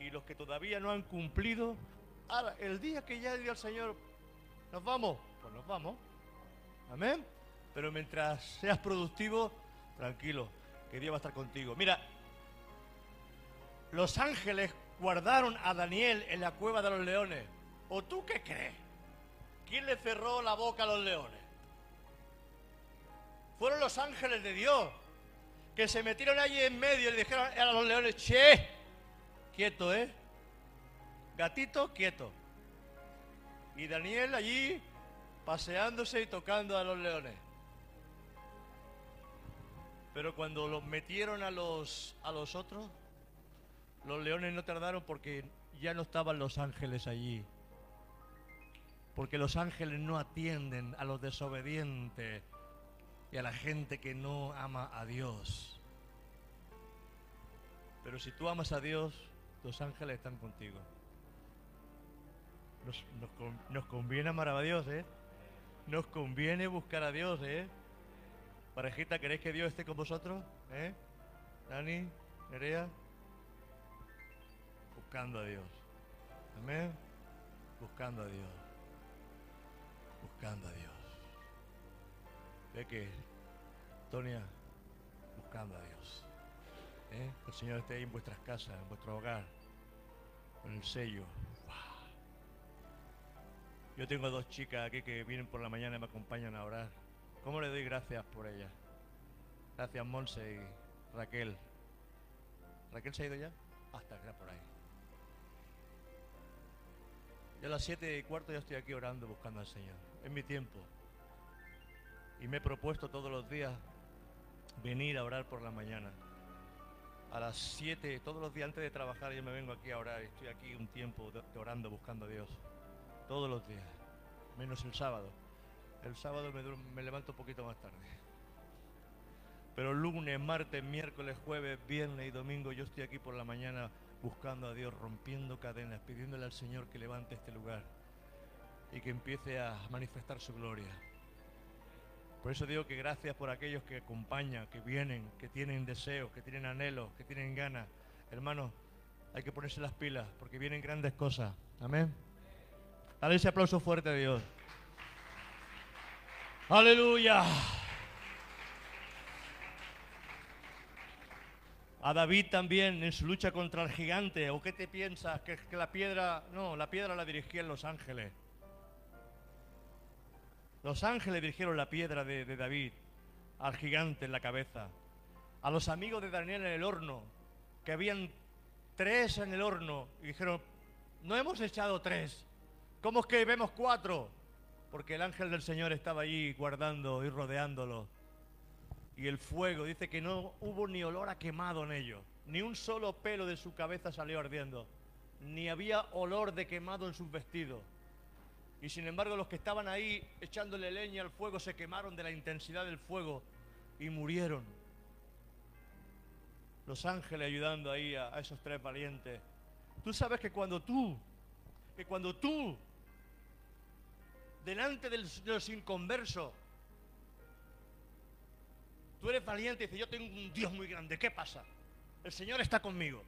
y los que todavía no han cumplido, el día que ya diga el Señor, nos vamos, pues nos vamos. Amén. Pero mientras seas productivo, tranquilo, que Dios va a estar contigo. Mira, los ángeles guardaron a Daniel en la cueva de los leones. ¿O tú qué crees? ¿Quién le cerró la boca a los leones? Fueron los ángeles de Dios que se metieron allí en medio y le dijeron a los leones, che, quieto, ¿eh? Gatito, quieto. Y Daniel allí paseándose y tocando a los leones. Pero cuando los metieron a los, a los otros, los leones no tardaron porque ya no estaban los ángeles allí. Porque los ángeles no atienden a los desobedientes y a la gente que no ama a Dios. Pero si tú amas a Dios, los ángeles están contigo. Nos, nos con- nos conviene amar a Dios, ¿eh? Nos conviene buscar a Dios, ¿eh? Parejita, ¿queréis que Dios esté con vosotros? ¿Eh? Dani, Nerea. Buscando a Dios. Amén. Buscando a Dios. Buscando a Dios. Ve que, Tonia, buscando a Dios. ¿Eh? El Señor esté ahí en vuestras casas, en vuestro hogar, con el sello. Yo tengo dos chicas aquí que vienen por la mañana y me acompañan a orar. ¿Cómo le doy gracias por ellas? Gracias, Monse y Raquel. ¿Raquel se ha ido ya? Hasta que por ahí. Yo a las siete y cuarto ya estoy aquí orando, buscando al Señor. Es mi tiempo. Y me he propuesto todos los días venir a orar por la mañana. A las 7, todos los días antes de trabajar, yo me vengo aquí a orar. Estoy aquí un tiempo orando, buscando a Dios. Todos los días. Menos el sábado. El sábado me, me levanto un poquito más tarde. Pero lunes, martes, miércoles, jueves, viernes y domingo yo estoy aquí por la mañana buscando a Dios, rompiendo cadenas, pidiéndole al Señor que levante este lugar y que empiece a manifestar su gloria. Por eso digo que gracias por aquellos que acompañan, que vienen, que tienen deseos, que tienen anhelos, que tienen ganas. Hermanos, hay que ponerse las pilas porque vienen grandes cosas. Amén. Dale ese aplauso fuerte a Dios. Aleluya. A David también en su lucha contra el gigante. ¿O qué te piensas? Que, la piedra... No, la piedra la dirigían los ángeles. Los ángeles dirigieron la piedra de, de David al gigante en la cabeza. A los amigos de Daniel en el horno, que habían tres en el horno, y dijeron, no hemos echado tres. ¿Cómo es que vemos cuatro? Porque el ángel del Señor estaba allí guardando y rodeándolo. Y el fuego dice que no hubo ni olor a quemado en ellos. Ni un solo pelo de su cabeza salió ardiendo. Ni había olor de quemado en sus vestidos. Y sin embargo los que estaban ahí echándole leña al fuego se quemaron de la intensidad del fuego y murieron. Los ángeles ayudando ahí a, a esos tres valientes. Tú sabes que cuando tú, que cuando tú, delante del- de los inconversos, tú eres valiente y dices, yo tengo un Dios muy grande, ¿qué pasa? El Señor está conmigo.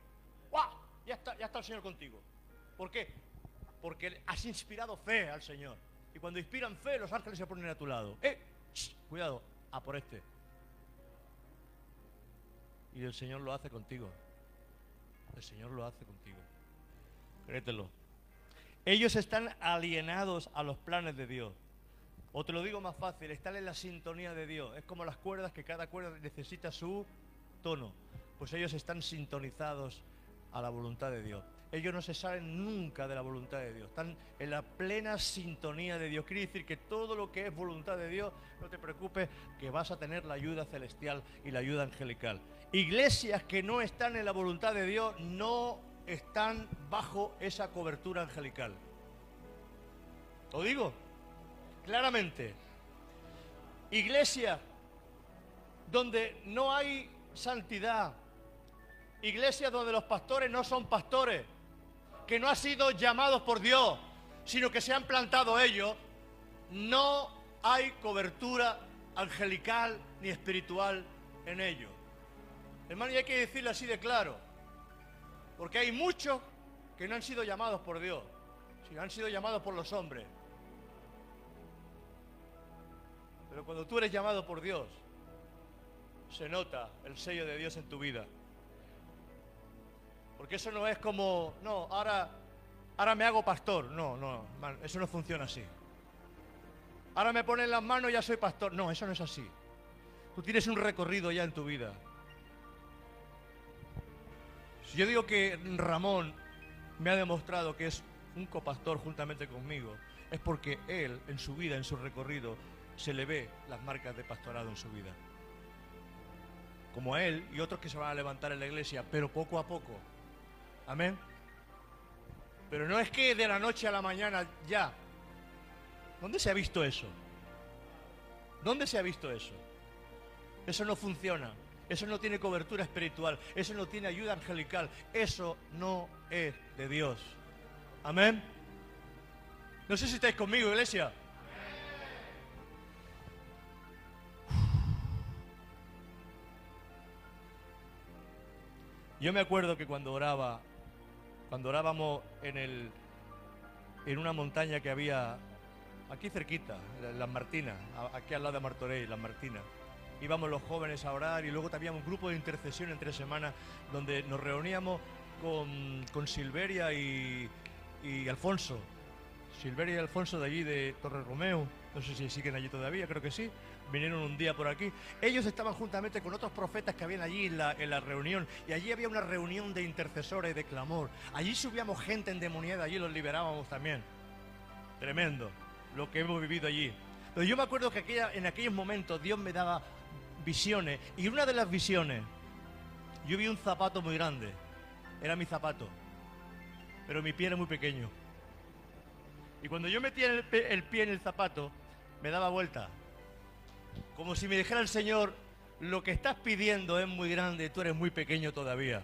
¡Guau! Ya está, ya está el Señor contigo. ¿Por qué? Porque has inspirado fe al Señor. Y cuando inspiran fe, los ángeles se ponen a tu lado. ¡Eh! Cuidado, a por este. Y el Señor lo hace contigo. El Señor lo hace contigo. Créetelo. Ellos están alienados a los planes de Dios. O te lo digo más fácil, están en la sintonía de Dios. Es como las cuerdas que cada cuerda necesita su tono. Pues ellos están sintonizados a la voluntad de Dios. Ellos no se salen nunca de la voluntad de Dios. Están en la plena sintonía de Dios. Quiere decir que todo lo que es voluntad de Dios, no te preocupes, que vas a tener la ayuda celestial y la ayuda angelical. Iglesias que no están en la voluntad de Dios no están bajo esa cobertura angelical. ¿Lo digo? Claramente. Iglesias donde no hay santidad. Iglesias donde los pastores no son pastores, que no han sido llamados por Dios, sino que se han plantado ellos, no hay cobertura angelical ni espiritual en ellos. Hermano, y hay que decirlo así de claro, porque hay muchos que no han sido llamados por Dios, sino han sido llamados por los hombres. Pero cuando tú eres llamado por Dios, se nota el sello de Dios en tu vida. Porque eso no es como, no, ahora, ahora me hago pastor. No, no, man, eso no funciona así. Ahora me ponen las manos y ya soy pastor. No, eso no es así. Tú tienes un recorrido ya en tu vida. Si yo digo que Ramón me ha demostrado que es un copastor juntamente conmigo, es porque él en su vida, en su recorrido, se le ve las marcas de pastorado en su vida. Como a él y otros que se van a levantar en la iglesia, pero poco a poco. Amén. Pero no es que de la noche a la mañana ya. ¿Dónde se ha visto eso? ¿Dónde se ha visto eso? Eso no funciona. Eso no tiene cobertura espiritual. Eso no tiene ayuda angelical. Eso no es de Dios. Amén. No sé si estáis conmigo, iglesia. Yo me acuerdo que cuando oraba, cuando orábamos en el en una montaña que había aquí cerquita, Las Martinas, aquí al lado de Martorell, Las Martinas. Íbamos los jóvenes a orar y luego teníamos un grupo de intercesión entre semanas donde nos reuníamos con, con Silveria y, y Alfonso. Silveria y Alfonso de allí de Torre Romeo, no sé si siguen allí todavía, creo que sí vinieron un día por aquí. Ellos estaban juntamente con otros profetas que habían allí en la, en la reunión. Y allí había una reunión de intercesores de clamor. Allí subíamos gente endemoniada, allí los liberábamos también. Tremendo lo que hemos vivido allí. Pero yo me acuerdo que aquella, en aquellos momentos Dios me daba visiones. Y una de las visiones, yo vi un zapato muy grande. Era mi zapato. Pero mi pie era muy pequeño. Y cuando yo metía el, pie en el zapato, me daba vuelta como si me dijera el Señor, lo que estás pidiendo es muy grande, tú eres muy pequeño todavía.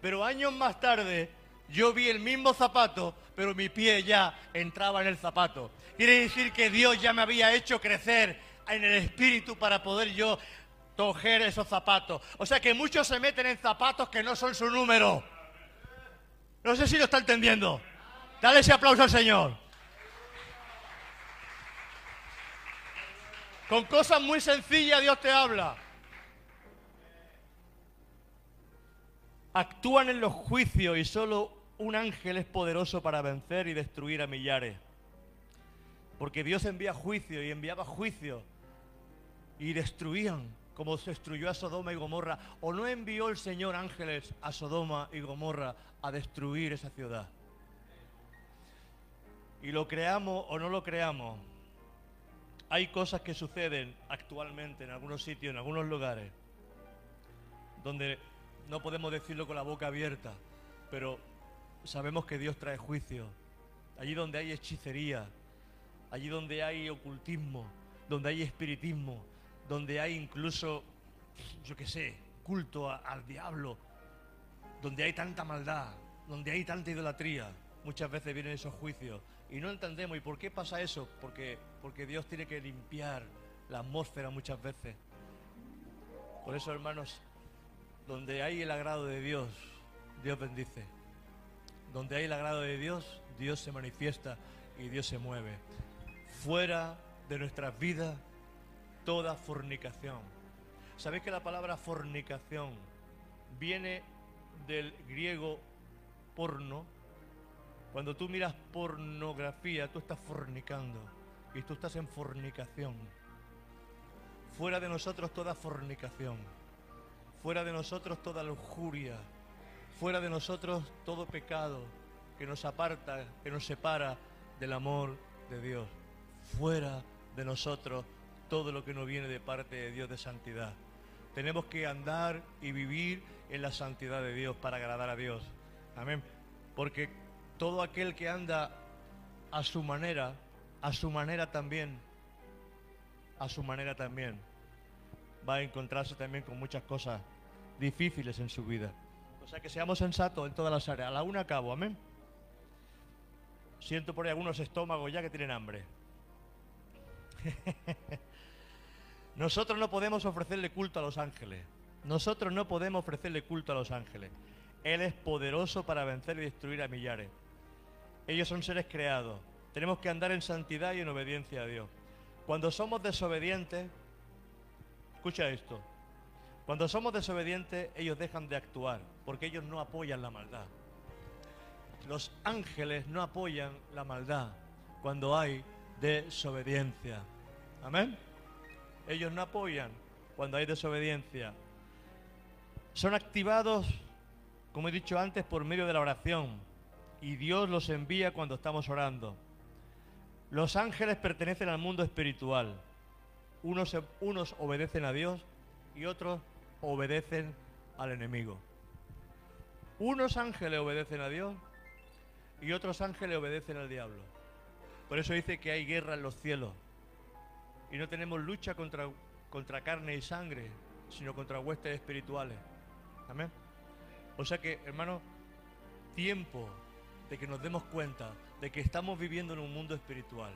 Pero años más tarde yo vi el mismo zapato, pero mi pie ya entraba en el zapato. Quiere decir que Dios ya me había hecho crecer en el espíritu para poder yo coger esos zapatos. O sea que muchos se meten en zapatos que no son su número. No sé si lo está entendiendo. Dale ese aplauso al Señor. Con cosas muy sencillas Dios te habla. Actúan en los juicios y solo un ángel es poderoso para vencer y destruir a millares. Porque Dios envía juicio y enviaba juicio y destruían como se destruyó a Sodoma y Gomorra. ¿O no envió el Señor ángeles a Sodoma y Gomorra a destruir esa ciudad? Y lo creamos o no lo creamos, hay cosas que suceden actualmente en algunos sitios, en algunos lugares, donde no podemos decirlo con la boca abierta, pero sabemos que Dios trae juicio. Allí donde hay hechicería, allí donde hay ocultismo, donde hay espiritismo, donde hay incluso, yo qué sé, culto al diablo, donde hay tanta maldad, donde hay tanta idolatría, muchas veces vienen esos juicios y no entendemos. ¿Y por qué pasa eso? Porque, porque Dios tiene que limpiar la atmósfera muchas veces. Por eso, hermanos, donde hay el agrado de Dios, Dios bendice. Donde hay el agrado de Dios, Dios se manifiesta y Dios se mueve. Fuera de nuestras vidas, toda fornicación. ¿Sabéis que la palabra fornicación viene del griego porno, cuando tú miras pornografía, tú estás fornicando y tú estás en fornicación. Fuera de nosotros toda fornicación. Fuera de nosotros toda lujuria. fuera de nosotros todo pecado que nos aparta, que nos separa del amor de Dios. Fuera de nosotros todo lo que no viene de parte de Dios de santidad. Tenemos que andar y vivir en la santidad de Dios para agradar a Dios. Amén. Porque todo aquel que anda a su manera, a su manera también, a su manera también, va a encontrarse también con muchas cosas difíciles en su vida. O sea que seamos sensatos en todas las áreas. A la una acabo, amén. Siento por ahí algunos estómagos ya que tienen hambre. Nosotros no podemos ofrecerle culto a los ángeles. Nosotros no podemos ofrecerle culto a los ángeles. Él es poderoso para vencer y destruir a millares. Ellos son seres creados. Tenemos que andar en santidad y en obediencia a Dios. Cuando somos desobedientes, escucha esto, cuando somos desobedientes ellos dejan de actuar porque ellos no apoyan la maldad. Los ángeles no apoyan la maldad cuando hay desobediencia. Amén. Ellos no apoyan cuando hay desobediencia. Son activados, como he dicho antes, por medio de la oración. Y Dios los envía cuando estamos orando. Los ángeles pertenecen al mundo espiritual. Unos, unos obedecen a Dios y otros obedecen al enemigo. Unos ángeles obedecen a Dios y otros ángeles obedecen al diablo. Por eso dice que hay guerra en los cielos. Y no tenemos lucha contra, contra carne y sangre, sino contra huestes espirituales. Amén. O sea que, hermano, tiempo de que nos demos cuenta de que estamos viviendo en un mundo espiritual.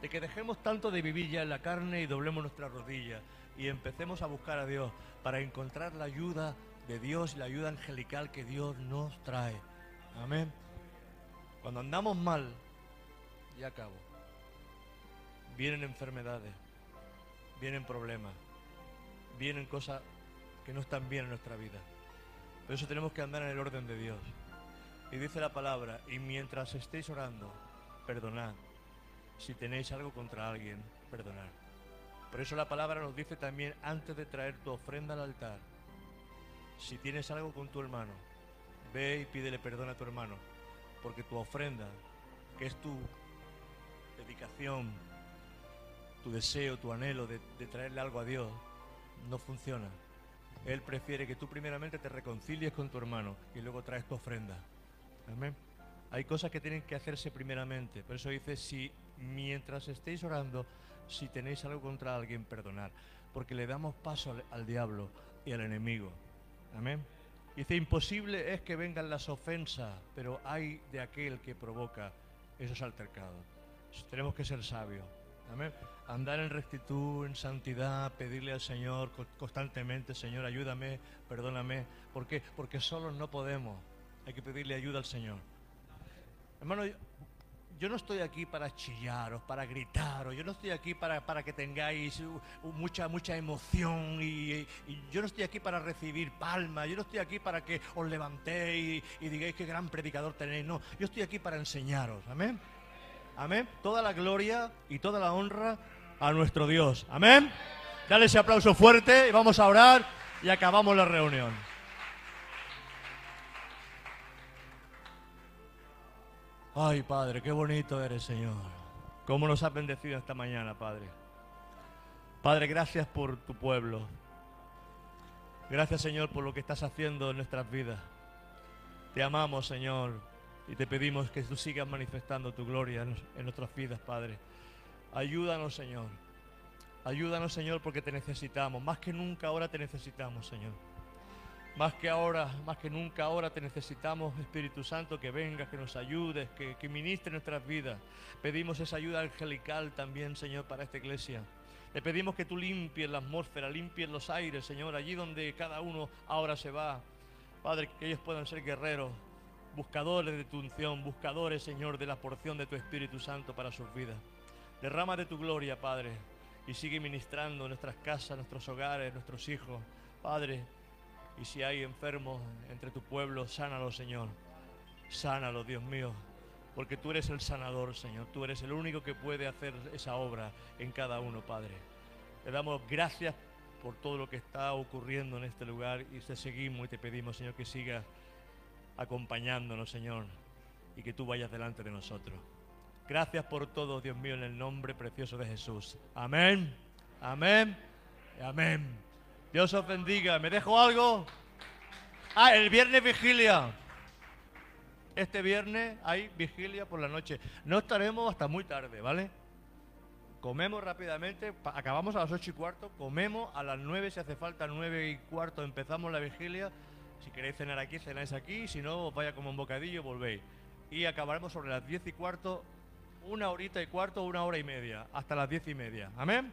De que dejemos tanto de vivir ya en la carne y doblemos nuestras rodillas y empecemos a buscar a Dios para encontrar la ayuda de Dios y la ayuda angelical que Dios nos trae. Amén. Cuando andamos mal, ya acabo. Vienen enfermedades, vienen problemas, vienen cosas que no están bien en nuestra vida. Por eso tenemos que andar en el orden de Dios. Y dice la palabra, y mientras estéis orando, perdonad. Si tenéis algo contra alguien, perdonad. Por eso la palabra nos dice también, antes de traer tu ofrenda al altar, si tienes algo con tu hermano, ve y pídele perdón a tu hermano, porque tu ofrenda, que es tu dedicación, tu deseo, tu anhelo de, traerle algo a Dios, no funciona. Él prefiere que tú primeramente te reconcilies con tu hermano y luego traes tu ofrenda. Amén. Hay cosas que tienen que hacerse primeramente. Por eso dice, si mientras estéis orando, si tenéis algo contra alguien, perdonar. Porque le damos paso al, al diablo y al enemigo. Amén. Dice, imposible es que vengan las ofensas, pero hay de aquel que provoca esos altercados. Tenemos que ser sabios. Amén. Andar en rectitud, en santidad, pedirle al Señor co- constantemente, Señor, ayúdame, perdóname. ¿Por qué? Porque solos no podemos. Hay que pedirle ayuda al Señor. Hermano, yo, no estoy aquí para chillaros, para gritaros, yo no estoy aquí para, para que tengáis mucha, mucha emoción y yo no estoy aquí para recibir palmas, yo no estoy aquí para que os levantéis y, y digáis qué gran predicador tenéis, no, yo estoy aquí para enseñaros, amén. Amén. Toda la gloria y toda la honra a nuestro Dios. Amén. Dale ese aplauso fuerte y vamos a orar y acabamos la reunión. Ay, Padre, qué bonito eres, Señor. Cómo nos has bendecido esta mañana, Padre. Padre, gracias por tu pueblo. Gracias, Señor, por lo que estás haciendo en nuestras vidas. Te amamos, Señor, y te pedimos que tú sigas manifestando tu gloria en, nuestras vidas, Padre. Ayúdanos, Señor. Ayúdanos, Señor, porque te necesitamos. Más que nunca ahora te necesitamos, Señor. Más que ahora, más que nunca ahora te necesitamos, Espíritu Santo, que vengas, que nos ayudes, que, que ministre nuestras vidas. Pedimos esa ayuda angelical también, Señor, para esta iglesia. Le pedimos que tú limpies la atmósfera, limpies los aires, Señor, allí donde cada uno ahora se va. Padre, que ellos puedan ser guerreros, buscadores de tu unción, buscadores, Señor, de la porción de tu Espíritu Santo para sus vidas. Derrama de tu gloria, Padre, y sigue ministrando nuestras casas, nuestros hogares, nuestros hijos. Padre, y si hay enfermos entre tu pueblo, sánalo, Señor. Sánalo, Dios mío. Porque tú eres el sanador, Señor. Tú eres el único que puede hacer esa obra en cada uno, Padre. Le damos gracias por todo lo que está ocurriendo en este lugar y te seguimos y te pedimos, Señor, que sigas acompañándonos, Señor, y que tú vayas delante de nosotros. Gracias por todo, Dios mío, en el nombre precioso de Jesús. Amén, amén, amén. Dios os bendiga. ¿Me dejo algo? Ah, el viernes vigilia. Este viernes hay vigilia por la noche. No estaremos hasta muy tarde, ¿vale? Comemos rápidamente, acabamos a las ocho y cuarto, comemos a las nueve si hace falta, nueve y cuarto empezamos la vigilia. Si queréis cenar aquí, cenáis aquí, si no, os vaya como un bocadillo volvéis. Y acabaremos sobre las diez y cuarto, una horita y cuarto, una hora y media, hasta las diez y media. Amén.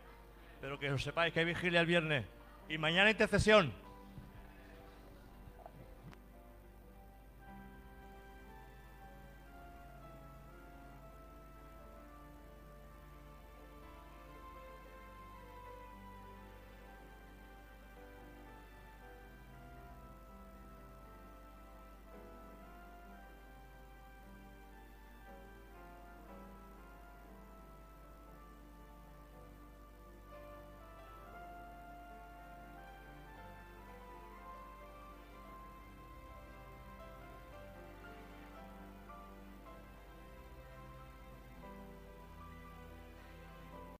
Pero que os sepáis que hay vigilia el viernes. Y mañana intercesión.